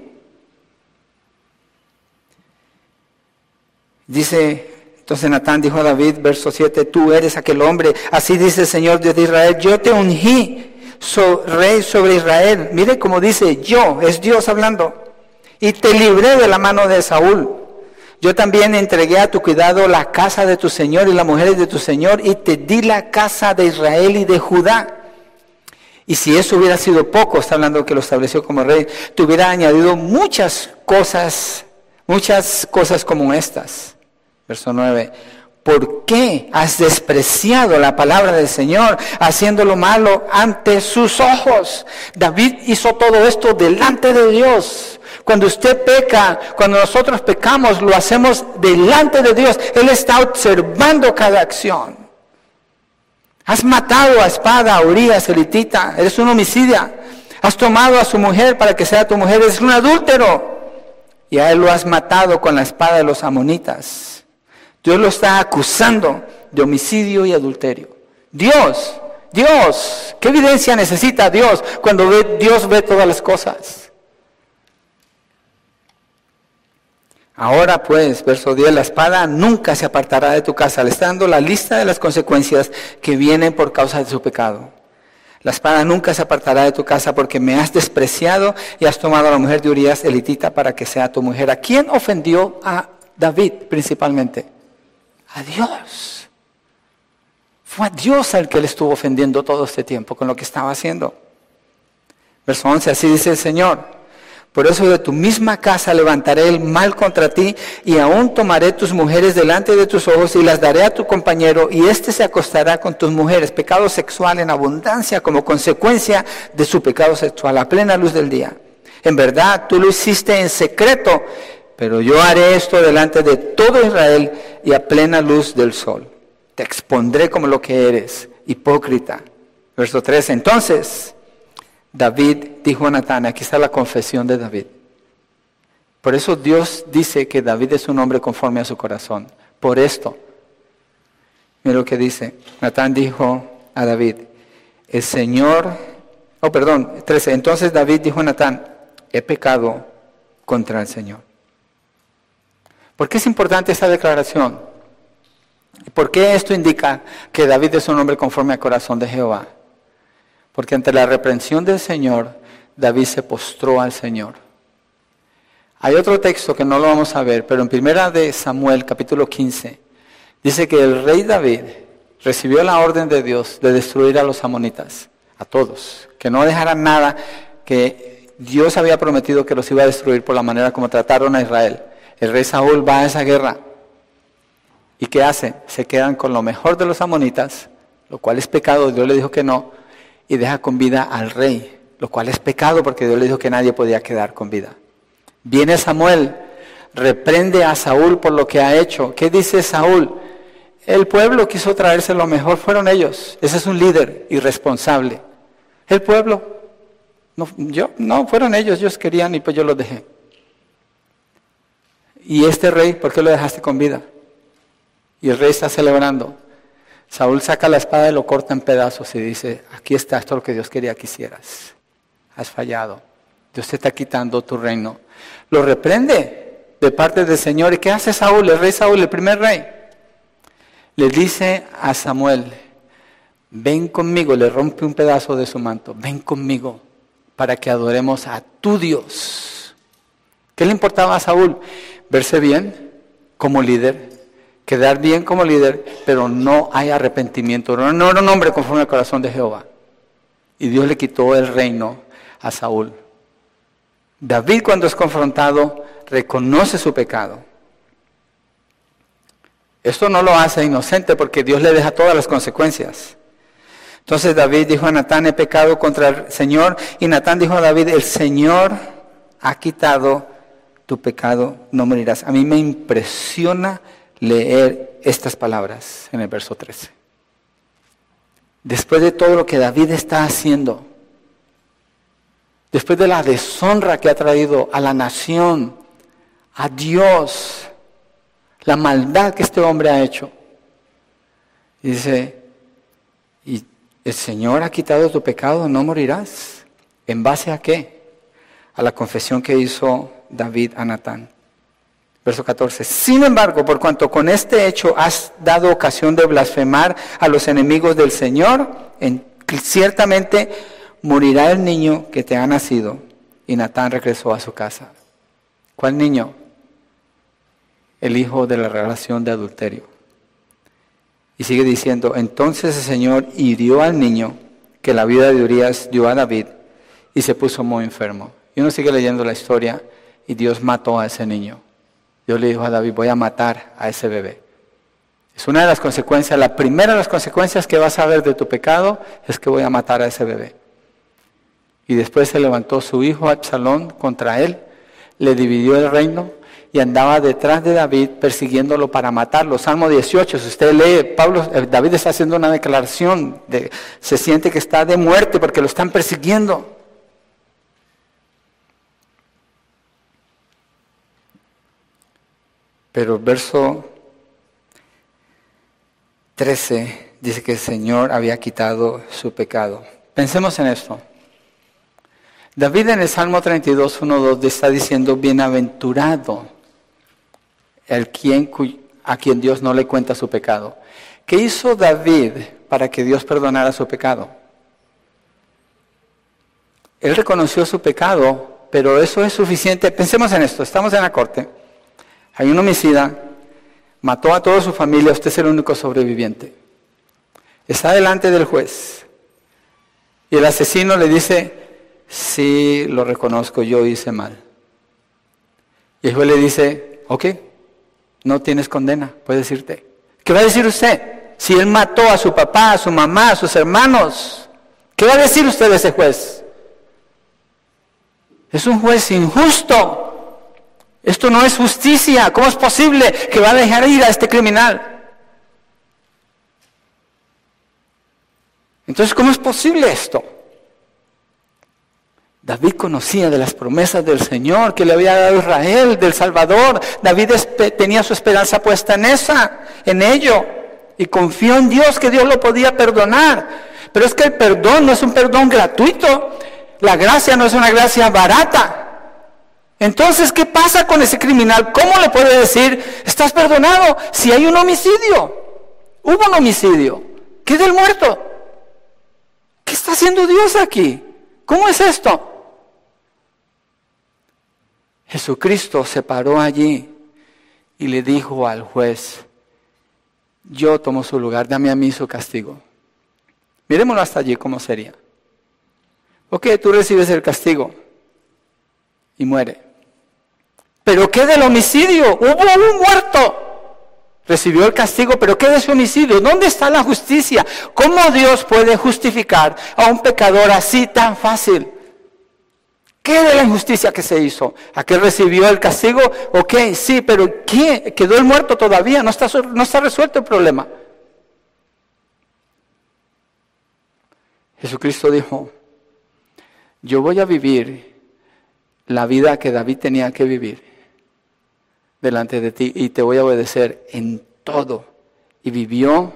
S1: Dice, entonces Natán dijo a David, verso 7, tú eres aquel hombre, así dice el Señor Dios de Israel, yo te ungí rey sobre Israel. Mire como dice yo, es Dios hablando. Y te libré de la mano de Saúl. Yo también entregué a tu cuidado la casa de tu Señor y las mujeres de tu Señor y te di la casa de Israel y de Judá. Y si eso hubiera sido poco, está hablando que lo estableció como rey, te hubiera añadido muchas cosas, muchas cosas como estas. Verso 9. ¿Por qué has despreciado la palabra del Señor, haciendo lo malo ante sus ojos? David hizo todo esto delante de Dios. Cuando usted peca, cuando nosotros pecamos, lo hacemos delante de Dios. Él está observando cada acción. Has matado a espada a Urias, elitita. Eres un homicida. Has tomado a su mujer para que sea tu mujer. Eres un adúltero. Y a él lo has matado con la espada de los amonitas. Dios lo está acusando de homicidio y adulterio. Dios, Dios, ¿qué evidencia necesita Dios cuando ve, Dios ve todas las cosas? Ahora pues, verso 10, la espada nunca se apartará de tu casa, dando la lista de las consecuencias que vienen por causa de su pecado. La espada nunca se apartará de tu casa porque me has despreciado y has tomado a la mujer de Urias elitita para que sea tu mujer. ¿A quién ofendió a David principalmente? A Dios. Fue a Dios al que le estuvo ofendiendo todo este tiempo con lo que estaba haciendo. Verso 11, así dice el Señor. Por eso de tu misma casa levantaré el mal contra ti y aún tomaré tus mujeres delante de tus ojos y las daré a tu compañero y éste se acostará con tus mujeres. Pecado sexual en abundancia como consecuencia de su pecado sexual a plena luz del día. En verdad, tú lo hiciste en secreto pero yo haré esto delante de todo Israel y a plena luz del sol. Te expondré como lo que eres, hipócrita. Verso 13. Entonces, David dijo a Natán, aquí está la confesión de David. Por eso Dios dice que David es un hombre conforme a su corazón. Por esto, mira lo que dice. Natán dijo a David, el Señor, oh perdón, 13. Entonces David dijo a Natán, he pecado contra el Señor. ¿Por qué es importante esta declaración? ¿Por qué esto indica que David es un hombre conforme al corazón de Jehová? Porque ante la reprensión del Señor, David se postró al Señor. Hay otro texto que no lo vamos a ver, pero en primera de Samuel, capítulo 15, dice que el rey David recibió la orden de Dios de destruir a los amonitas, a todos, que no dejaran nada que Dios había prometido que los iba a destruir por la manera como trataron a Israel. El rey Saúl va a esa guerra. ¿Y qué hace? Se quedan con lo mejor de los amonitas, lo cual es pecado, Dios le dijo que no, y deja con vida al rey, lo cual es pecado porque Dios le dijo que nadie podía quedar con vida. Viene Samuel, reprende a Saúl por lo que ha hecho. ¿Qué dice Saúl? El pueblo quiso traerse lo mejor, fueron ellos. Ese es un líder irresponsable. El pueblo. No, yo, no, fueron ellos, ellos querían y pues yo los dejé. Y este rey, ¿por qué lo dejaste con vida? Y el rey está celebrando. Saúl saca la espada y lo corta en pedazos y dice, aquí está, esto es lo que Dios quería que hicieras. Has fallado. Dios te está quitando tu reino. Lo reprende de parte del Señor. ¿Y qué hace Saúl, el rey Saúl, el primer rey? Le dice a Samuel, ven conmigo, le rompe un pedazo de su manto, ven conmigo para que adoremos a tu Dios. ¿Qué le importaba a Saúl? Verse bien como líder, quedar bien como líder, pero no hay arrepentimiento. No, era un hombre conforme al corazón de Jehová. Y Dios le quitó el reino a Saúl. David cuando es confrontado reconoce su pecado. Esto no lo hace inocente porque Dios le deja todas las consecuencias. Entonces David dijo a Natán, he pecado contra el Señor. Y Natán dijo a David, el Señor ha quitado tu pecado, no morirás. A mí me impresiona leer estas palabras en el verso 13. Después de todo lo que David está haciendo, después de la deshonra que ha traído a la nación, a Dios, la maldad que este hombre ha hecho, dice, y el Señor ha quitado tu pecado, no morirás. ¿En base a qué? A la confesión que hizo David a Natán. Verso 14. Sin embargo, por cuanto con este hecho has dado ocasión de blasfemar a los enemigos del Señor, ciertamente morirá el niño que te ha nacido. Y Natán regresó a su casa. ¿Cuál niño? El hijo de la relación de adulterio. Y sigue diciendo, entonces el Señor hirió al niño que la vida de Urias dio a David y se puso muy enfermo. Y uno sigue leyendo la historia y Dios mató a ese niño. Dios le dijo a David, voy a matar a ese bebé. Es una de las consecuencias, la primera de las consecuencias que vas a ver de tu pecado es que voy a matar a ese bebé. Y después se levantó su hijo Absalón contra él, le dividió el reino y andaba detrás de David persiguiéndolo para matarlo. Salmo 18, si usted lee, Pablo, eh, David está haciendo una declaración, de, se siente que está de muerte porque lo están persiguiendo. Pero verso 13 dice que el Señor había quitado su pecado. Pensemos en esto. David en el Salmo 32, 1, 2 está diciendo, bienaventurado el quien, a quien Dios no le cuenta su pecado. ¿Qué hizo David para que Dios perdonara su pecado? Él reconoció su pecado, pero eso es suficiente. Pensemos en esto, estamos en la corte. Hay un homicida, mató a toda su familia, usted es el único sobreviviente. Está delante del juez. Y el asesino le dice, sí, lo reconozco, yo hice mal. Y el juez le dice, ok, no tienes condena, puedes irte. ¿Qué va a decir usted? Si él mató a su papá, a su mamá, a sus hermanos, ¿qué va a decir usted de ese juez? Es un juez injusto. Esto no es justicia. ¿Cómo es posible que va a dejar ir a este criminal? Entonces, ¿cómo es posible esto? David conocía de las promesas del Señor que le había dado Israel, del Salvador. David tenía su esperanza puesta en esa, en ello. Y confió en Dios que Dios lo podía perdonar. Pero es que el perdón no es un perdón gratuito. La gracia no es una gracia barata. Entonces, ¿qué pasa con ese criminal? ¿Cómo le puede decir, estás perdonado si hay un homicidio? Hubo un homicidio. ¿Qué del muerto? ¿Qué está haciendo Dios aquí? ¿Cómo es esto? Jesucristo se paró allí y le dijo al juez, yo tomo su lugar, dame a mí su castigo. Miremoslo hasta allí cómo sería. Ok, tú recibes el castigo y muere. Pero ¿qué del homicidio? Hubo un muerto. Recibió el castigo, pero ¿qué de su homicidio? ¿Dónde está la justicia? ¿Cómo Dios puede justificar a un pecador así tan fácil? ¿Qué de la injusticia que se hizo? ¿Aquel recibió el castigo? Ok, sí, pero ¿qué? Quedó el muerto todavía, no está, no está resuelto el problema. Jesucristo dijo, yo voy a vivir la vida que David tenía que vivir delante de ti y te voy a obedecer en todo. Y vivió,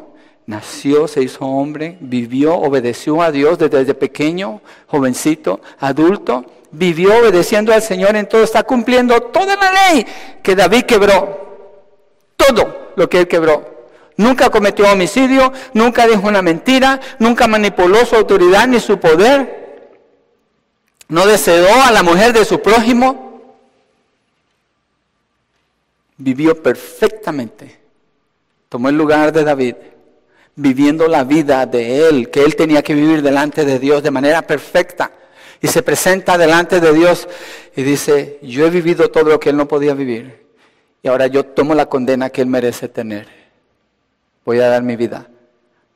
S1: nació, se hizo hombre, vivió, obedeció a Dios desde pequeño, jovencito, adulto, vivió obedeciendo al Señor en todo, está cumpliendo toda la ley que David quebró, todo lo que él quebró. Nunca cometió homicidio, nunca dijo una mentira, nunca manipuló su autoridad ni su poder. No deseó a la mujer de su prójimo. Vivió perfectamente. Tomó el lugar de David, viviendo la vida de él, que él tenía que vivir delante de Dios de manera perfecta. Y se presenta delante de Dios y dice, yo he vivido todo lo que él no podía vivir. Y ahora yo tomo la condena que él merece tener voy a dar mi vida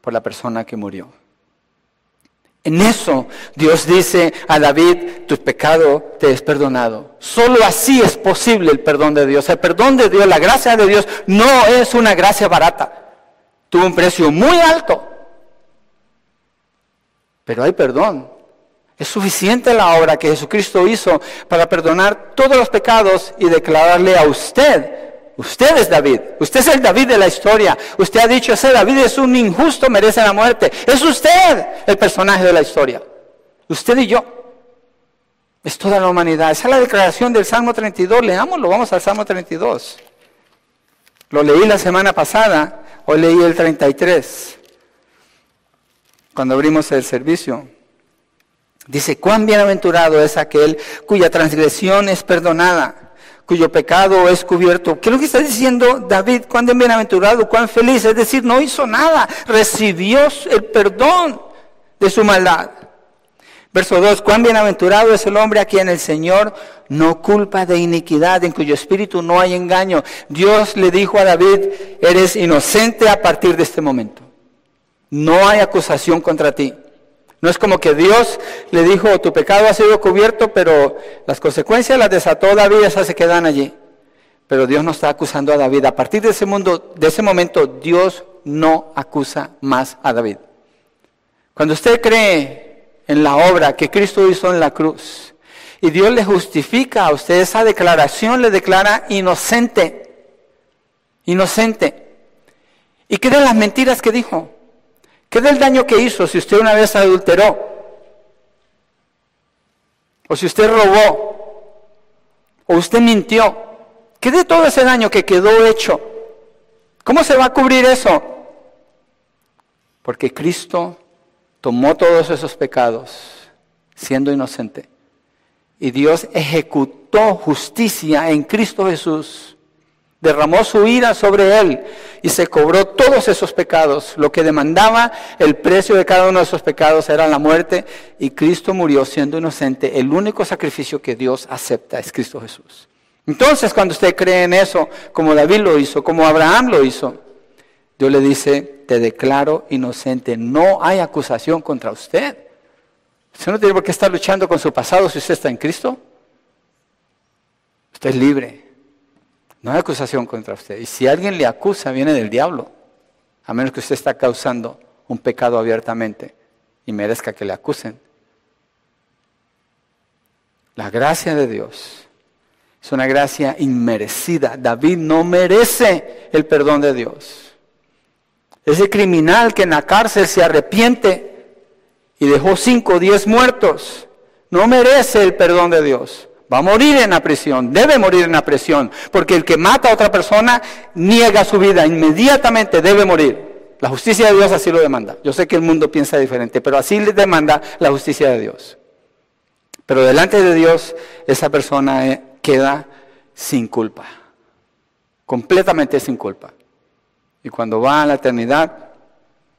S1: por la persona que murió. En eso Dios dice a David, tu pecado te es perdonado. Solo así es posible el perdón de Dios. El perdón de Dios, la gracia de Dios, no es una gracia barata. Tuvo un precio muy alto. Pero hay perdón. Es suficiente la obra que Jesucristo hizo para perdonar todos los pecados y declararle a usted Usted es David. Usted es el David de la historia. Usted ha dicho, ese David es un injusto, merece la muerte. Es usted el personaje de la historia. Usted y yo. Es toda la humanidad. Esa es la declaración del Salmo 32. Leámoslo, vamos al Salmo 32. Lo leí la semana pasada, hoy leí el 33, cuando abrimos el servicio. Dice, cuán bienaventurado es aquel cuya transgresión es perdonada cuyo pecado es cubierto. ¿Qué es lo que está diciendo David? Cuán bienaventurado, cuán feliz. Es decir, no hizo nada, recibió el perdón de su maldad. Verso 2, cuán bienaventurado es el hombre a quien el Señor no culpa de iniquidad, en cuyo espíritu no hay engaño. Dios le dijo a David, eres inocente a partir de este momento. No hay acusación contra ti. No es como que Dios le dijo, tu pecado ha sido cubierto, pero las consecuencias las desató David, esas se quedan allí. Pero Dios no está acusando a David. A partir de ese, mundo, de ese momento, Dios no acusa más a David. Cuando usted cree en la obra que Cristo hizo en la cruz y Dios le justifica a usted esa declaración, le declara inocente. Inocente. ¿Y de las mentiras que dijo? ¿Qué del daño que hizo si usted una vez adulteró? O si usted robó? ¿O usted mintió? ¿Qué de todo ese daño que quedó hecho? ¿Cómo se va a cubrir eso? Porque Cristo tomó todos esos pecados siendo inocente. Y Dios ejecutó justicia en Cristo Jesús derramó su ira sobre él y se cobró todos esos pecados. Lo que demandaba el precio de cada uno de esos pecados era la muerte y Cristo murió siendo inocente. El único sacrificio que Dios acepta es Cristo Jesús. Entonces cuando usted cree en eso, como David lo hizo, como Abraham lo hizo, Dios le dice, te declaro inocente, no hay acusación contra usted. Usted no tiene por qué estar luchando con su pasado si usted está en Cristo. Usted es libre. No hay acusación contra usted. Y si alguien le acusa, viene del diablo. A menos que usted está causando un pecado abiertamente y merezca que le acusen. La gracia de Dios es una gracia inmerecida. David no merece el perdón de Dios. Ese criminal que en la cárcel se arrepiente y dejó cinco o diez muertos, no merece el perdón de Dios. Va a morir en la prisión, debe morir en la prisión, porque el que mata a otra persona niega su vida, inmediatamente debe morir. La justicia de Dios así lo demanda. Yo sé que el mundo piensa diferente, pero así le demanda la justicia de Dios. Pero delante de Dios esa persona eh, queda sin culpa, completamente sin culpa. Y cuando va a la eternidad,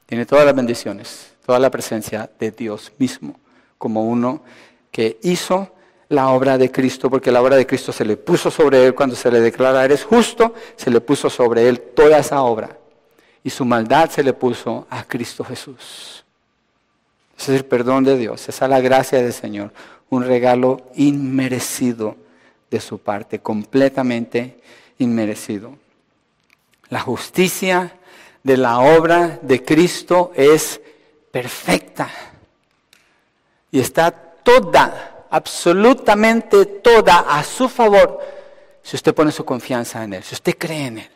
S1: tiene todas las bendiciones, toda la presencia de Dios mismo, como uno que hizo la obra de Cristo, porque la obra de Cristo se le puso sobre él cuando se le declara eres justo, se le puso sobre él toda esa obra. Y su maldad se le puso a Cristo Jesús. Es el perdón de Dios, esa es la gracia del Señor. un regalo inmerecido de su parte, completamente inmerecido. La justicia de la obra de Cristo es perfecta y está toda, absolutamente toda a su favor si usted pone su confianza en Él, si usted cree en Él.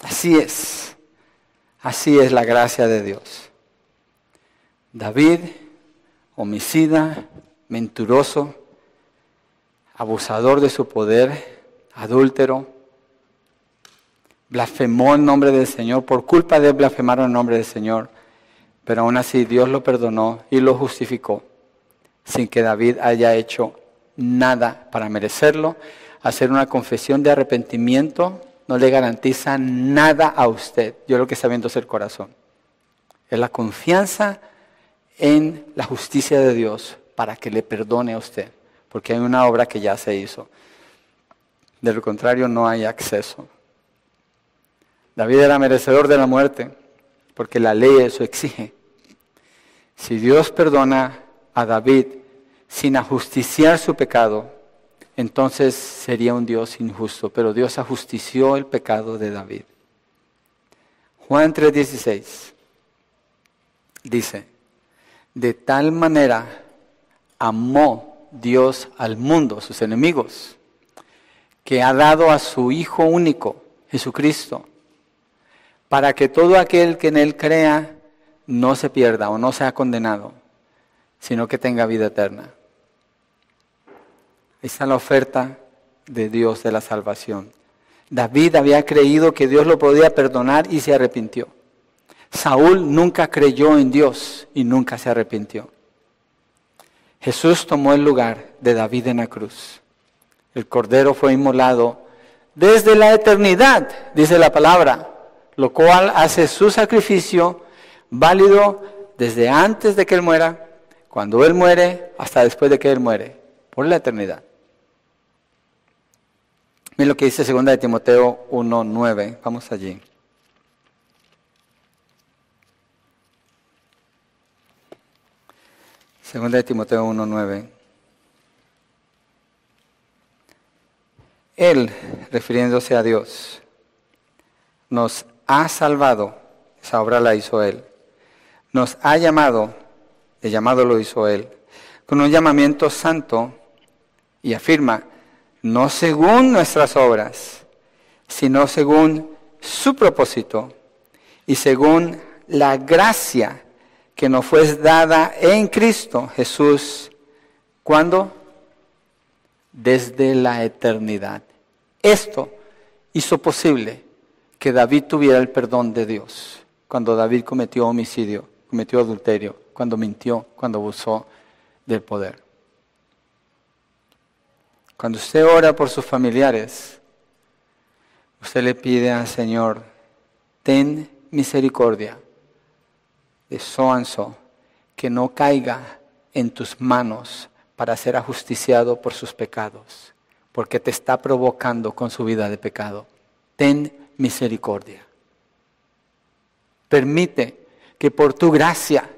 S1: Así es, así es la gracia de Dios. David, homicida, menturoso, abusador de su poder, adúltero, blasfemó en nombre del Señor, por culpa de él blasfemaron en nombre del Señor, pero aún así Dios lo perdonó y lo justificó, sin que David haya hecho nada para merecerlo. Hacer una confesión de arrepentimiento no le garantiza nada a usted. Yo lo que está viendo es el corazón. Es la confianza en la justicia de Dios para que le perdone a usted, porque hay una obra que ya se hizo. De lo contrario, no hay acceso. David era merecedor de la muerte, porque la ley eso exige. Si Dios perdona a David sin ajusticiar su pecado, entonces sería un Dios injusto, pero Dios ajustició el pecado de David. Juan 3:16 dice, de tal manera amó Dios al mundo, sus enemigos, que ha dado a su Hijo único, Jesucristo, para que todo aquel que en Él crea no se pierda o no sea condenado, sino que tenga vida eterna. Esa es la oferta de Dios de la salvación. David había creído que Dios lo podía perdonar y se arrepintió. Saúl nunca creyó en Dios y nunca se arrepintió. Jesús tomó el lugar de David en la cruz. El cordero fue inmolado desde la eternidad, dice la palabra lo cual hace su sacrificio válido desde antes de que Él muera, cuando Él muere, hasta después de que Él muere, por la eternidad. Miren lo que dice 2 de Timoteo 1.9. Vamos allí. Segunda de Timoteo 1.9. Él, refiriéndose a Dios, nos ha salvado, esa obra la hizo Él. Nos ha llamado, el llamado lo hizo Él, con un llamamiento santo y afirma, no según nuestras obras, sino según su propósito y según la gracia que nos fue dada en Cristo Jesús. ¿Cuándo? Desde la eternidad. Esto hizo posible que David tuviera el perdón de Dios cuando David cometió homicidio, cometió adulterio, cuando mintió, cuando abusó del poder. Cuando usted ora por sus familiares, usted le pide al Señor, ten misericordia de so and so, que no caiga en tus manos para ser ajusticiado por sus pecados, porque te está provocando con su vida de pecado. Ten misericordia. Permite que por tu gracia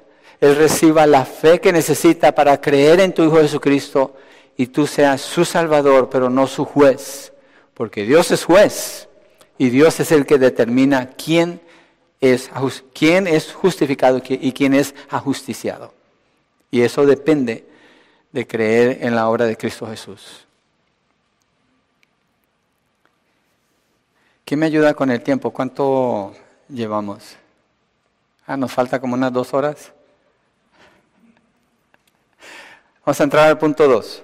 S1: Él reciba la fe que necesita para creer en tu Hijo Jesucristo y tú seas su Salvador, pero no su juez. Porque Dios es juez y Dios es el que determina quién es, quién es justificado y quién es ajusticiado. Y eso depende de creer en la obra de Cristo Jesús. ¿Quién me ayuda con el tiempo? ¿Cuánto llevamos? Ah, nos falta como unas dos horas. Vamos a entrar al punto 2.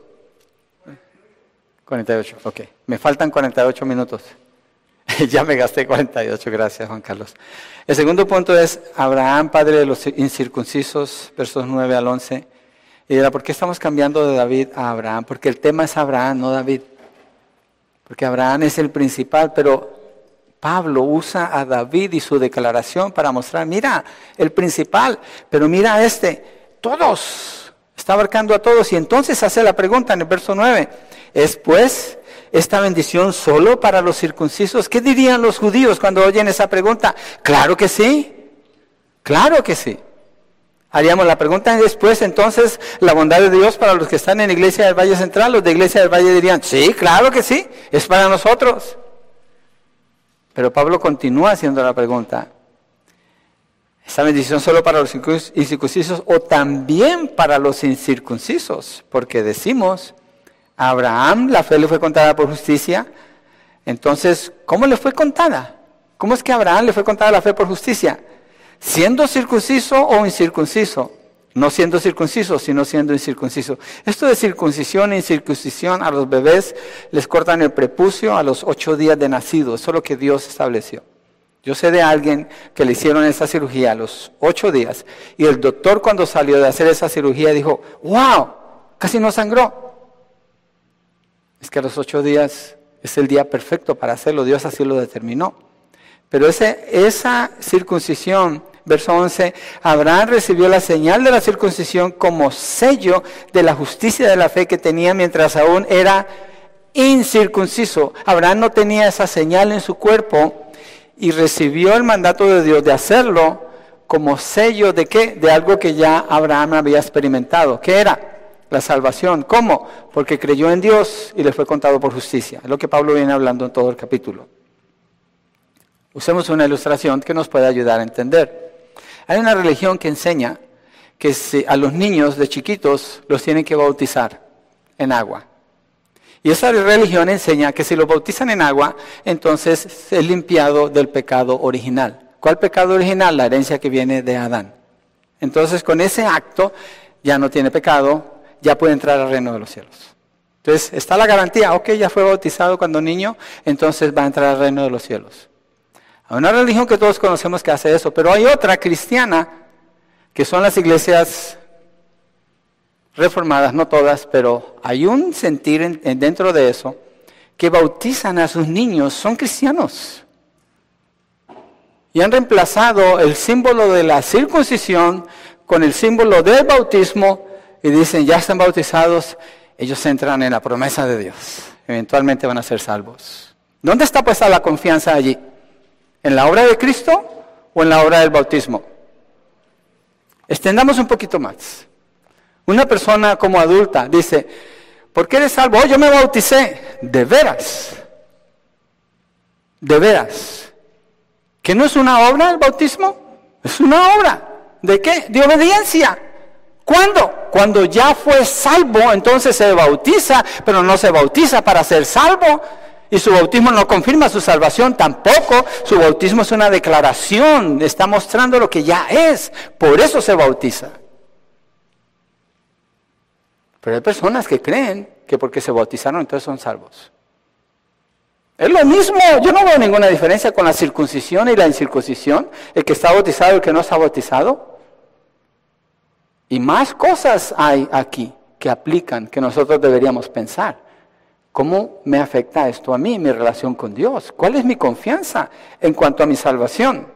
S1: 48, ok. Me faltan 48 minutos. [LAUGHS] ya me gasté 48, gracias Juan Carlos. El segundo punto es Abraham, padre de los incircuncisos, versos 9 al 11. Y dirá, ¿por qué estamos cambiando de David a Abraham? Porque el tema es Abraham, no David. Porque Abraham es el principal, pero Pablo usa a David y su declaración para mostrar, mira, el principal, pero mira este, todos, está abarcando a todos. Y entonces hace la pregunta en el verso 9, ¿es pues esta bendición solo para los circuncisos? ¿Qué dirían los judíos cuando oyen esa pregunta? Claro que sí, claro que sí. Haríamos la pregunta después, entonces, la bondad de Dios para los que están en la iglesia del Valle Central, los de iglesia del Valle dirían, sí, claro que sí, es para nosotros. Pero Pablo continúa haciendo la pregunta, ¿esta bendición solo para los incircuncisos o también para los incircuncisos? Porque decimos, a Abraham la fe le fue contada por justicia, entonces, ¿cómo le fue contada? ¿Cómo es que a Abraham le fue contada la fe por justicia? siendo circunciso o incircunciso. No siendo circunciso, sino siendo incircunciso. Esto de circuncisión e incircuncisión a los bebés les cortan el prepucio a los ocho días de nacido. Eso es lo que Dios estableció. Yo sé de alguien que le hicieron esa cirugía a los ocho días y el doctor cuando salió de hacer esa cirugía dijo, wow, casi no sangró. Es que a los ocho días es el día perfecto para hacerlo, Dios así lo determinó. Pero esa circuncisión, verso 11, Abraham recibió la señal de la circuncisión como sello de la justicia de la fe que tenía mientras aún era incircunciso. Abraham no tenía esa señal en su cuerpo y recibió el mandato de Dios de hacerlo como sello de qué? De algo que ya Abraham había experimentado. ¿Qué era? La salvación. ¿Cómo? Porque creyó en Dios y le fue contado por justicia. Es lo que Pablo viene hablando en todo el capítulo. Usemos una ilustración que nos puede ayudar a entender. Hay una religión que enseña que a los niños de chiquitos los tienen que bautizar en agua. Y esa religión enseña que si los bautizan en agua, entonces es limpiado del pecado original. ¿Cuál pecado original? La herencia que viene de Adán. Entonces con ese acto ya no tiene pecado, ya puede entrar al reino de los cielos. Entonces está la garantía, ok, ya fue bautizado cuando niño, entonces va a entrar al reino de los cielos. Hay una religión que todos conocemos que hace eso, pero hay otra cristiana, que son las iglesias reformadas, no todas, pero hay un sentir dentro de eso, que bautizan a sus niños, son cristianos. Y han reemplazado el símbolo de la circuncisión con el símbolo del bautismo y dicen, ya están bautizados, ellos entran en la promesa de Dios. Eventualmente van a ser salvos. ¿Dónde está puesta la confianza allí? ¿En la obra de Cristo o en la obra del bautismo? Extendamos un poquito más. Una persona como adulta dice, ¿por qué eres salvo? Oh, yo me bauticé. De veras. De veras. ¿Que no es una obra el bautismo? Es una obra. ¿De qué? De obediencia. ¿Cuándo? Cuando ya fue salvo, entonces se bautiza, pero no se bautiza para ser salvo, y su bautismo no confirma su salvación tampoco. Su bautismo es una declaración, está mostrando lo que ya es. Por eso se bautiza. Pero hay personas que creen que porque se bautizaron entonces son salvos. Es lo mismo, yo no veo ninguna diferencia con la circuncisión y la incircuncisión, el que está bautizado y el que no está bautizado. Y más cosas hay aquí que aplican, que nosotros deberíamos pensar. ¿Cómo me afecta esto a mí, mi relación con Dios? ¿Cuál es mi confianza en cuanto a mi salvación?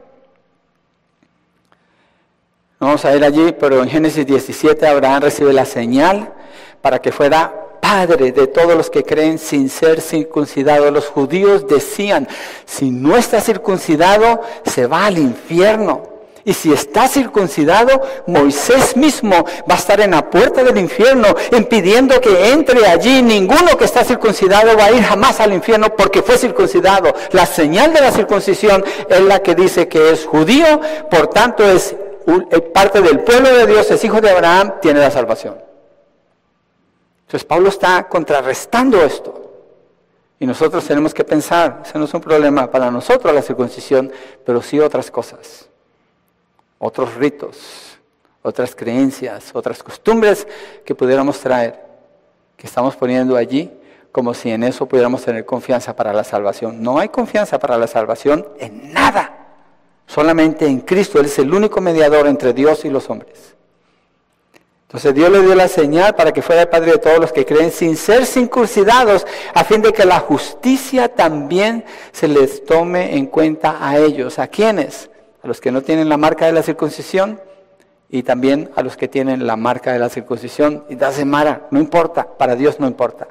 S1: Vamos a ir allí, pero en Génesis 17 Abraham recibe la señal para que fuera padre de todos los que creen sin ser circuncidado. Los judíos decían, si no está circuncidado, se va al infierno. Y si está circuncidado, Moisés mismo va a estar en la puerta del infierno impidiendo que entre allí. Ninguno que está circuncidado va a ir jamás al infierno porque fue circuncidado. La señal de la circuncisión es la que dice que es judío, por tanto es parte del pueblo de Dios, es hijo de Abraham, tiene la salvación. Entonces Pablo está contrarrestando esto. Y nosotros tenemos que pensar, ese no es un problema para nosotros la circuncisión, pero sí otras cosas otros ritos, otras creencias, otras costumbres que pudiéramos traer, que estamos poniendo allí como si en eso pudiéramos tener confianza para la salvación. No hay confianza para la salvación en nada, solamente en Cristo. Él es el único mediador entre Dios y los hombres. Entonces Dios le dio la señal para que fuera el Padre de todos los que creen sin ser circuncidados, a fin de que la justicia también se les tome en cuenta a ellos. ¿A quiénes? a los que no tienen la marca de la circuncisión y también a los que tienen la marca de la circuncisión. Y da mara, no importa, para Dios no importa.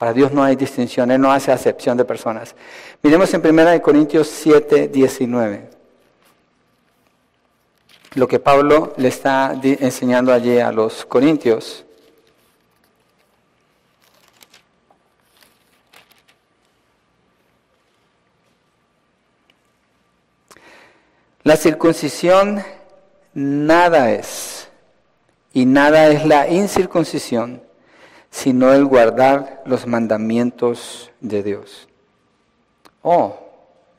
S1: Para Dios no hay distinción, Él no hace acepción de personas. Miremos en 1 Corintios 7, 19. lo que Pablo le está enseñando allí a los corintios. La circuncisión nada es, y nada es la incircuncisión, sino el guardar los mandamientos de Dios. Oh,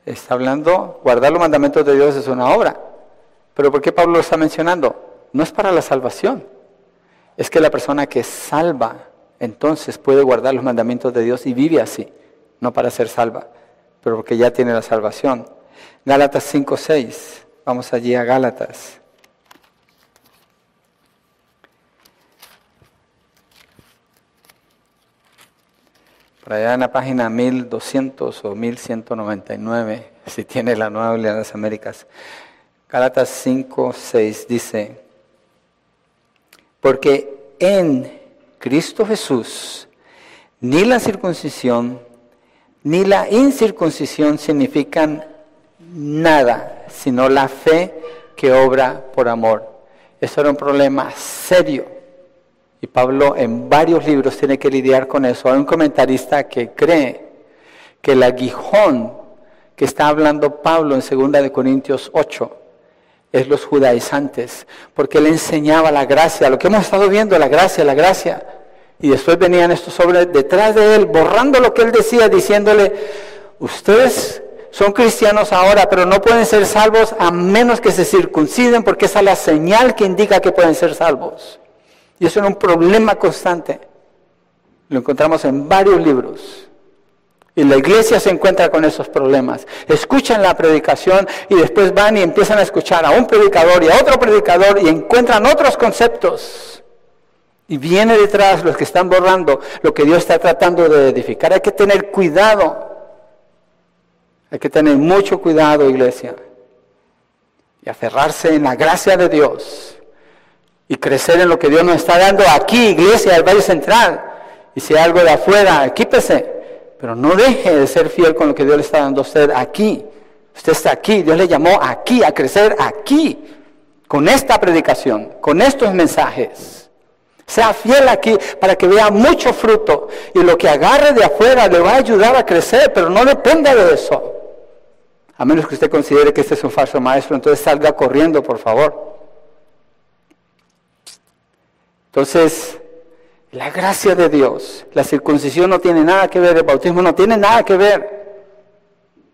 S1: está hablando, guardar los mandamientos de Dios es una obra. Pero ¿por qué Pablo lo está mencionando? No es para la salvación. Es que la persona que salva, entonces puede guardar los mandamientos de Dios y vive así, no para ser salva, pero porque ya tiene la salvación. Gálatas 5:6. Vamos allí a Gálatas. Por allá en la página 1200 o 1199, si tiene la Nueva Biblia de las Américas. Gálatas 5, 6 dice, porque en Cristo Jesús ni la circuncisión ni la incircuncisión significan nada, sino la fe que obra por amor. Eso era un problema serio. Y Pablo en varios libros tiene que lidiar con eso. Hay un comentarista que cree que el aguijón que está hablando Pablo en 2 de Corintios 8 es los judaizantes, porque él enseñaba la gracia, lo que hemos estado viendo, la gracia, la gracia. Y después venían estos hombres detrás de él, borrando lo que él decía, diciéndole, ustedes son cristianos ahora, pero no pueden ser salvos a menos que se circunciden, porque esa es la señal que indica que pueden ser salvos. Y eso era un problema constante. Lo encontramos en varios libros. Y la iglesia se encuentra con esos problemas. Escuchan la predicación y después van y empiezan a escuchar a un predicador y a otro predicador y encuentran otros conceptos. Y viene detrás los que están borrando lo que Dios está tratando de edificar. Hay que tener cuidado. Hay que tener mucho cuidado, iglesia. Y aferrarse en la gracia de Dios. Y crecer en lo que Dios nos está dando aquí, iglesia del Valle Central. Y si hay algo de afuera, equípese. Pero no deje de ser fiel con lo que Dios le está dando a usted aquí. Usted está aquí, Dios le llamó aquí, a crecer aquí, con esta predicación, con estos mensajes. Sea fiel aquí para que vea mucho fruto y lo que agarre de afuera le va a ayudar a crecer, pero no dependa de eso. A menos que usted considere que este es un falso maestro, entonces salga corriendo, por favor. Entonces, la gracia de Dios, la circuncisión no tiene nada que ver, el bautismo no tiene nada que ver.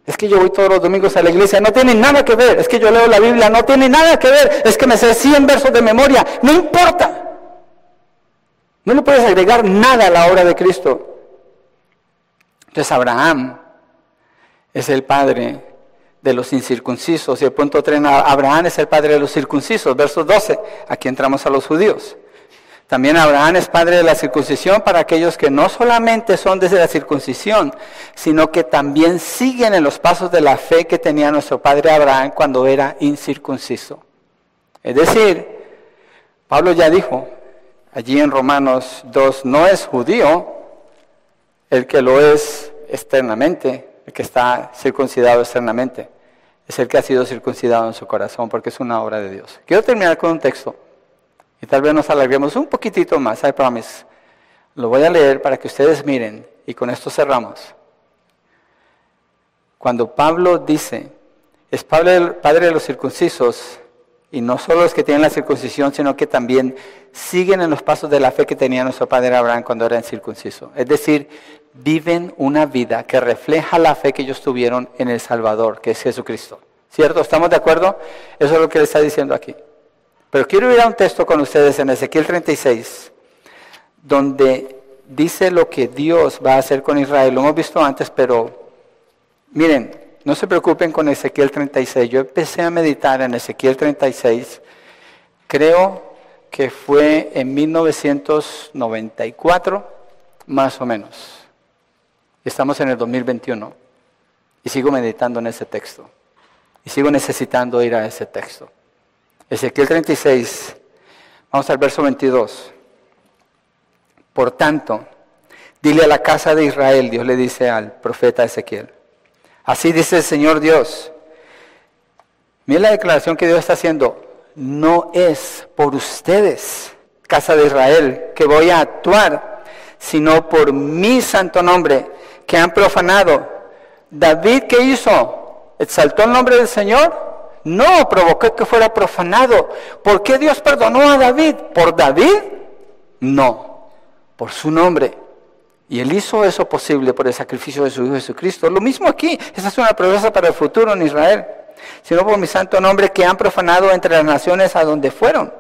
S1: Es que yo voy todos los domingos a la iglesia, no tiene nada que ver. Es que yo leo la Biblia, no tiene nada que ver. Es que me sé 100 versos de memoria, no importa. No le puedes agregar nada a la obra de Cristo. Entonces Abraham es el padre de los incircuncisos. Y el punto 3, Abraham es el padre de los circuncisos. Verso 12, aquí entramos a los judíos. También Abraham es padre de la circuncisión para aquellos que no solamente son desde la circuncisión, sino que también siguen en los pasos de la fe que tenía nuestro padre Abraham cuando era incircunciso. Es decir, Pablo ya dijo allí en Romanos 2, no es judío el que lo es externamente, el que está circuncidado externamente, es el que ha sido circuncidado en su corazón, porque es una obra de Dios. Quiero terminar con un texto. Y tal vez nos alarguemos un poquitito más, I promise. Lo voy a leer para que ustedes miren y con esto cerramos. Cuando Pablo dice, es padre, de los circuncisos, y no solo los que tienen la circuncisión, sino que también siguen en los pasos de la fe que tenía nuestro padre Abraham cuando era circunciso. Es decir, viven una vida que refleja la fe que ellos tuvieron en el Salvador, que es Jesucristo. ¿Cierto? ¿Estamos de acuerdo? Eso es lo que él está diciendo aquí. Pero quiero ir a un texto con ustedes en Ezequiel 36, donde dice lo que Dios va a hacer con Israel. Lo hemos visto antes, pero miren, no se preocupen con Ezequiel 36. Yo empecé a meditar en Ezequiel 36, creo que fue en 1994, más o menos. Estamos en el 2021 y sigo meditando en ese texto. Y sigo necesitando ir a ese texto. Ezequiel 36, vamos al verso 22. Por tanto, dile a la casa de Israel, Dios le dice al profeta Ezequiel, así dice el Señor Dios. Mira la declaración que Dios está haciendo. no es por ustedes, casa de Israel, que voy a actuar, sino por mi santo nombre, que han profanado. David, ¿qué hizo? ¿Exaltó el nombre del Señor? No, provocó que fuera profanado. ¿Por qué Dios perdonó a David? ¿Por David? No, por su nombre. Y Él hizo eso posible por el sacrificio de su Hijo Jesucristo. Lo mismo aquí, esa es una promesa para el futuro en Israel sino por mi santo nombre que han profanado entre las naciones a donde fueron.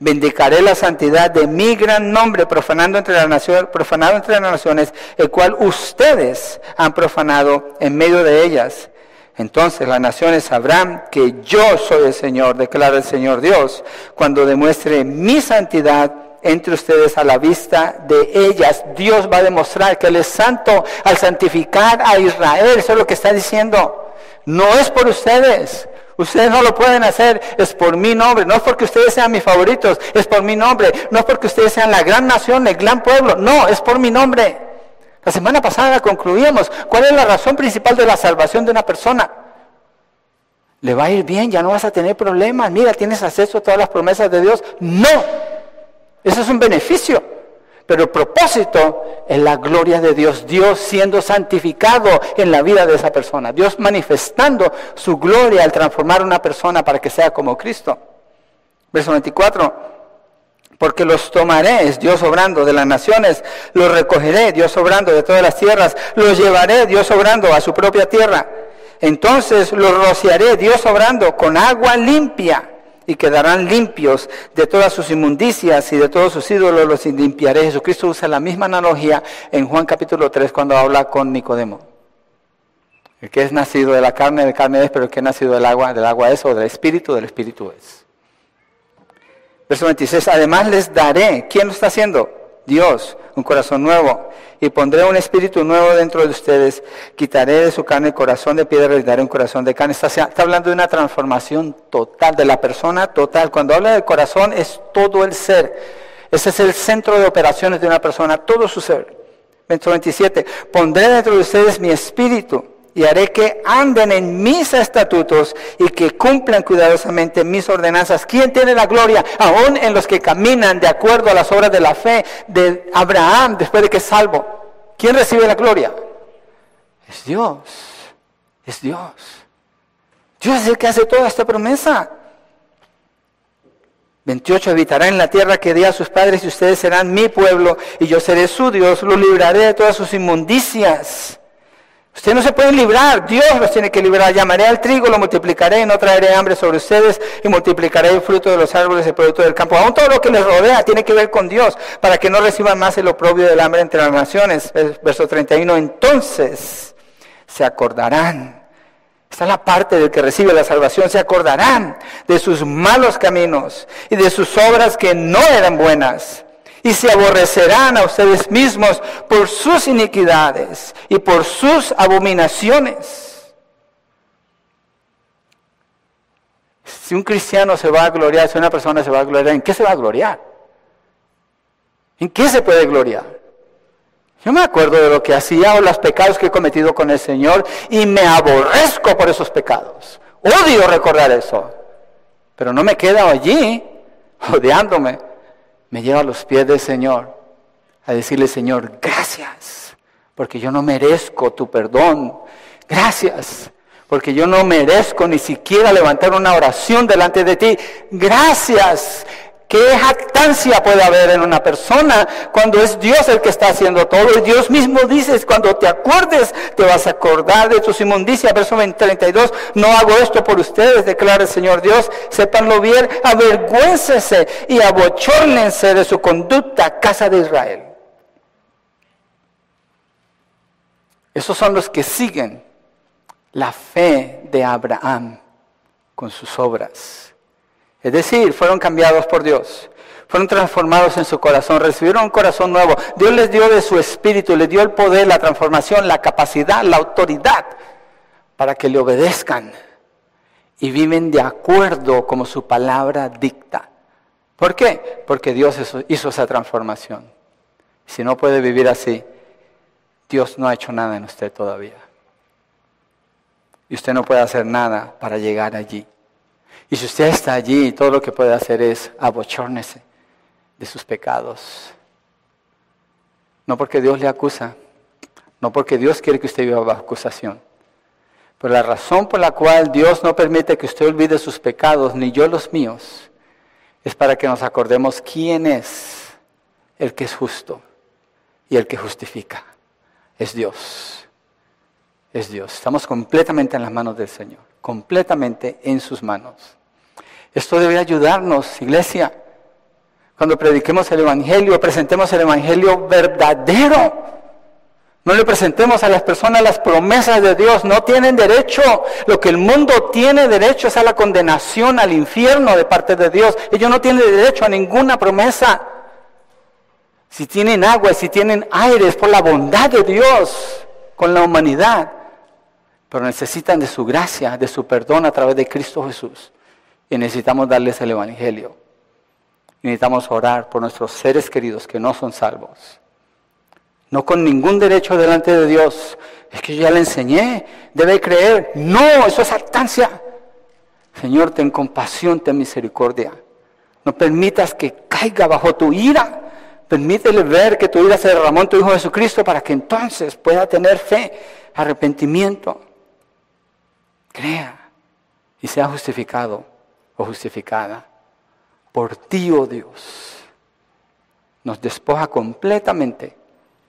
S1: Vindicaré la santidad de mi gran nombre, profanando entre las naciones, profanado entre las naciones, el cual ustedes han profanado en medio de ellas. Entonces las naciones sabrán que yo soy el Señor, declara el Señor Dios, cuando demuestre mi santidad entre ustedes a la vista de ellas. Dios va a demostrar que Él es santo al santificar a Israel. Eso es lo que está diciendo. No es por ustedes. Ustedes no lo pueden hacer, es por mi nombre. No es porque ustedes sean mis favoritos, es por mi nombre. No es porque ustedes sean la gran nación, el gran pueblo. No, es por mi nombre. La semana pasada concluíamos cuál es la razón principal de la salvación de una persona. Le va a ir bien, ya no vas a tener problemas. Mira, tienes acceso a todas las promesas de Dios. No, eso es un beneficio. Pero el propósito es la gloria de Dios, Dios siendo santificado en la vida de esa persona, Dios manifestando su gloria al transformar a una persona para que sea como Cristo. Verso 24, porque los tomaré, Dios obrando de las naciones, los recogeré, Dios obrando de todas las tierras, los llevaré, Dios obrando a su propia tierra. Entonces los rociaré, Dios obrando con agua limpia y quedarán limpios de todas sus inmundicias y de todos sus ídolos los limpiaré. Jesucristo usa la misma analogía en Juan capítulo 3 cuando habla con Nicodemo. El que es nacido de la carne, de carne es, pero el que es nacido del agua, del agua es, o del espíritu, del espíritu es. Verso 26, además les daré, ¿quién lo está haciendo? Dios, un corazón nuevo, y pondré un espíritu nuevo dentro de ustedes, quitaré de su carne el corazón de piedra y daré un corazón de carne. Está, está, hablando de una transformación total, de la persona total. Cuando habla del corazón es todo el ser. Ese es el centro de operaciones de una persona, todo su ser. Verso 27, pondré dentro de ustedes mi espíritu y haré que anden en mis estatutos y que cumplan cuidadosamente mis ordenanzas. ¿Quién tiene la gloria? Aún en los que caminan de acuerdo a las obras de la fe de Abraham después de que es salvo. ¿Quién recibe la gloria? Es Dios. Es Dios. Dios es el que hace toda esta promesa. 28 habitará en la tierra que di a sus padres y ustedes serán mi pueblo y yo seré su Dios, lo libraré de todas sus inmundicias Ustedes no se pueden librar, Dios los tiene que librar. Llamaré al trigo, lo multiplicaré y no traeré hambre sobre ustedes y multiplicaré el fruto de los árboles, el producto del campo. Aún todo lo que les rodea tiene que ver con Dios para que no reciban más el oprobio del hambre entre las naciones. Verso 31, entonces se acordarán. Esta es la parte del que recibe la salvación. Se acordarán de sus malos caminos y de sus obras que no eran buenas y se aborrecerán a ustedes mismos por sus iniquidades y por sus abominaciones. Si un cristiano se va a gloriar, si una persona se va a gloriar, ¿en qué se va a gloriar? ¿En qué se puede gloriar? Yo me acuerdo de lo que hacía o los pecados que he cometido con el Señor y me aborrezco por esos pecados. Odio recordar eso. Pero no me quedo allí [LAUGHS] odiándome me lleva a los pies del Señor a decirle, Señor, gracias, porque yo no merezco tu perdón. Gracias, porque yo no merezco ni siquiera levantar una oración delante de ti. Gracias, ¿Qué jactancia puede haber en una persona cuando es Dios el que está haciendo todo? Y Dios mismo dice, cuando te acuerdes, te vas a acordar de tus inmundicias. Verso 32, no hago esto por ustedes, declara el Señor Dios. Sépanlo bien, avergüéncese y abochórnense de su conducta, casa de Israel. Esos son los que siguen la fe de Abraham con sus obras. Es decir, fueron cambiados por Dios, fueron transformados en su corazón, recibieron un corazón nuevo. Dios les dio de su espíritu, les dio el poder, la transformación, la capacidad, la autoridad para que le obedezcan y viven de acuerdo como su palabra dicta. ¿Por qué? Porque Dios hizo esa transformación. Si no puede vivir así, Dios no ha hecho nada en usted todavía. Y usted no puede hacer nada para llegar allí. Y si usted está allí, todo lo que puede hacer es abochórnese de sus pecados. No porque Dios le acusa, no porque Dios quiere que usted viva bajo acusación. Pero la razón por la cual Dios no permite que usted olvide sus pecados, ni yo los míos, es para que nos acordemos quién es el que es justo y el que justifica. Es Dios. Es Dios. Estamos completamente en las manos del Señor, completamente en sus manos. Esto debe ayudarnos, iglesia. Cuando prediquemos el Evangelio, presentemos el Evangelio verdadero. No le presentemos a las personas las promesas de Dios. No tienen derecho. Lo que el mundo tiene derecho es a la condenación, al infierno de parte de Dios. Ellos no tienen derecho a ninguna promesa. Si tienen agua, si tienen aire, es por la bondad de Dios con la humanidad. Pero necesitan de su gracia, de su perdón a través de Cristo Jesús. Y necesitamos darles el Evangelio. Necesitamos orar por nuestros seres queridos que no son salvos. No con ningún derecho delante de Dios. Es que yo ya le enseñé, debe creer. No, eso es altancia. Señor, ten compasión, ten misericordia. No permitas que caiga bajo tu ira. Permítele ver que tu ira se derramó en tu Hijo Jesucristo para que entonces pueda tener fe, arrepentimiento. Crea y sea justificado o justificada por ti, oh Dios. Nos despoja completamente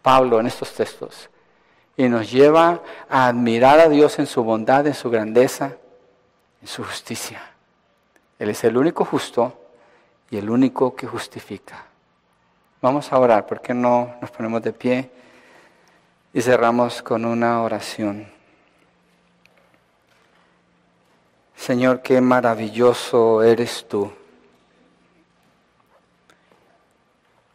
S1: Pablo en estos textos y nos lleva a admirar a Dios en su bondad, en su grandeza, en su justicia. Él es el único justo y el único que justifica. Vamos a orar, ¿por qué no nos ponemos de pie y cerramos con una oración? Señor, qué maravilloso eres tú.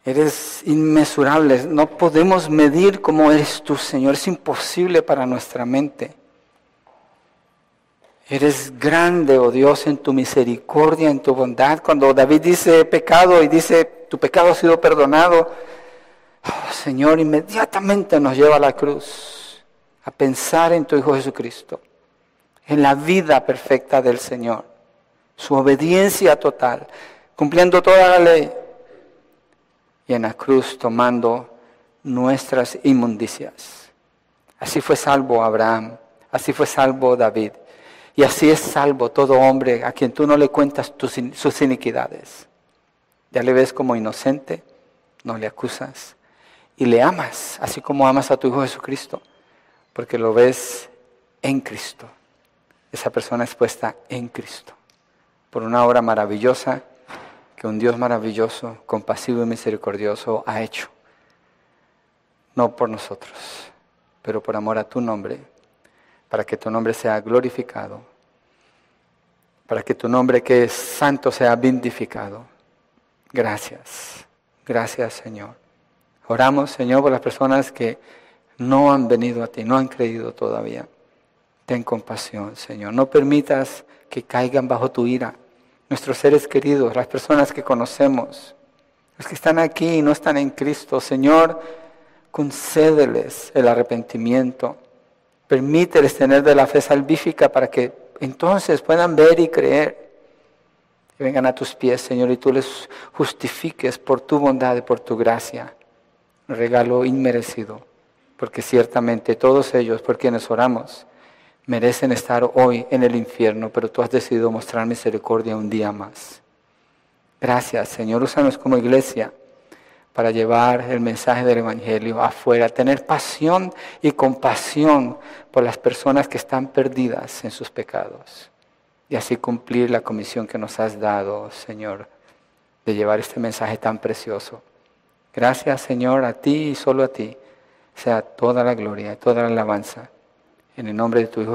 S1: Eres inmesurable, no podemos medir cómo eres tú, Señor, es imposible para nuestra mente. Eres grande, oh Dios, en tu misericordia, en tu bondad. Cuando David dice pecado y dice, tu pecado ha sido perdonado, oh, Señor, inmediatamente nos lleva a la cruz, a pensar en tu Hijo Jesucristo, en la vida perfecta del Señor, su obediencia total, cumpliendo toda la ley y en la cruz tomando nuestras inmundicias. Así fue salvo Abraham, así fue salvo David, y así es salvo todo hombre a quien tú no le cuentas sus iniquidades. Ya le ves como inocente, no le acusas, y le amas, así como amas a tu Hijo Jesucristo, porque lo ves en Cristo. Esa persona es puesta en Cristo, por una obra maravillosa que un Dios maravilloso, compasivo y misericordioso ha hecho. No por nosotros, pero por amor a tu nombre, para que tu nombre sea glorificado, para que tu nombre que es santo sea vindificado. Gracias, gracias Señor. Oramos Señor por las personas que no han venido a ti, no han creído todavía. Ten compasión, Señor. No permitas que caigan bajo tu ira nuestros seres queridos, las personas que conocemos, los que están aquí y no están en Cristo. Señor, concédeles el arrepentimiento. Permíteles tener de la fe salvífica para que entonces puedan ver y creer. Y vengan a tus pies, Señor, y tú les justifiques por tu bondad y por tu gracia. Un regalo inmerecido, porque ciertamente todos ellos por quienes oramos, merecen estar hoy en el infierno, pero tú has decidido mostrar misericordia un día más. Gracias, Señor. Úsanos como iglesia para llevar el mensaje del Evangelio afuera, tener pasión y compasión por las personas que están perdidas en sus pecados y así cumplir la comisión que nos has dado, Señor, de llevar este mensaje tan precioso. Gracias, Señor, a ti y solo a ti sea toda la gloria y toda la alabanza en el nombre de tu Hijo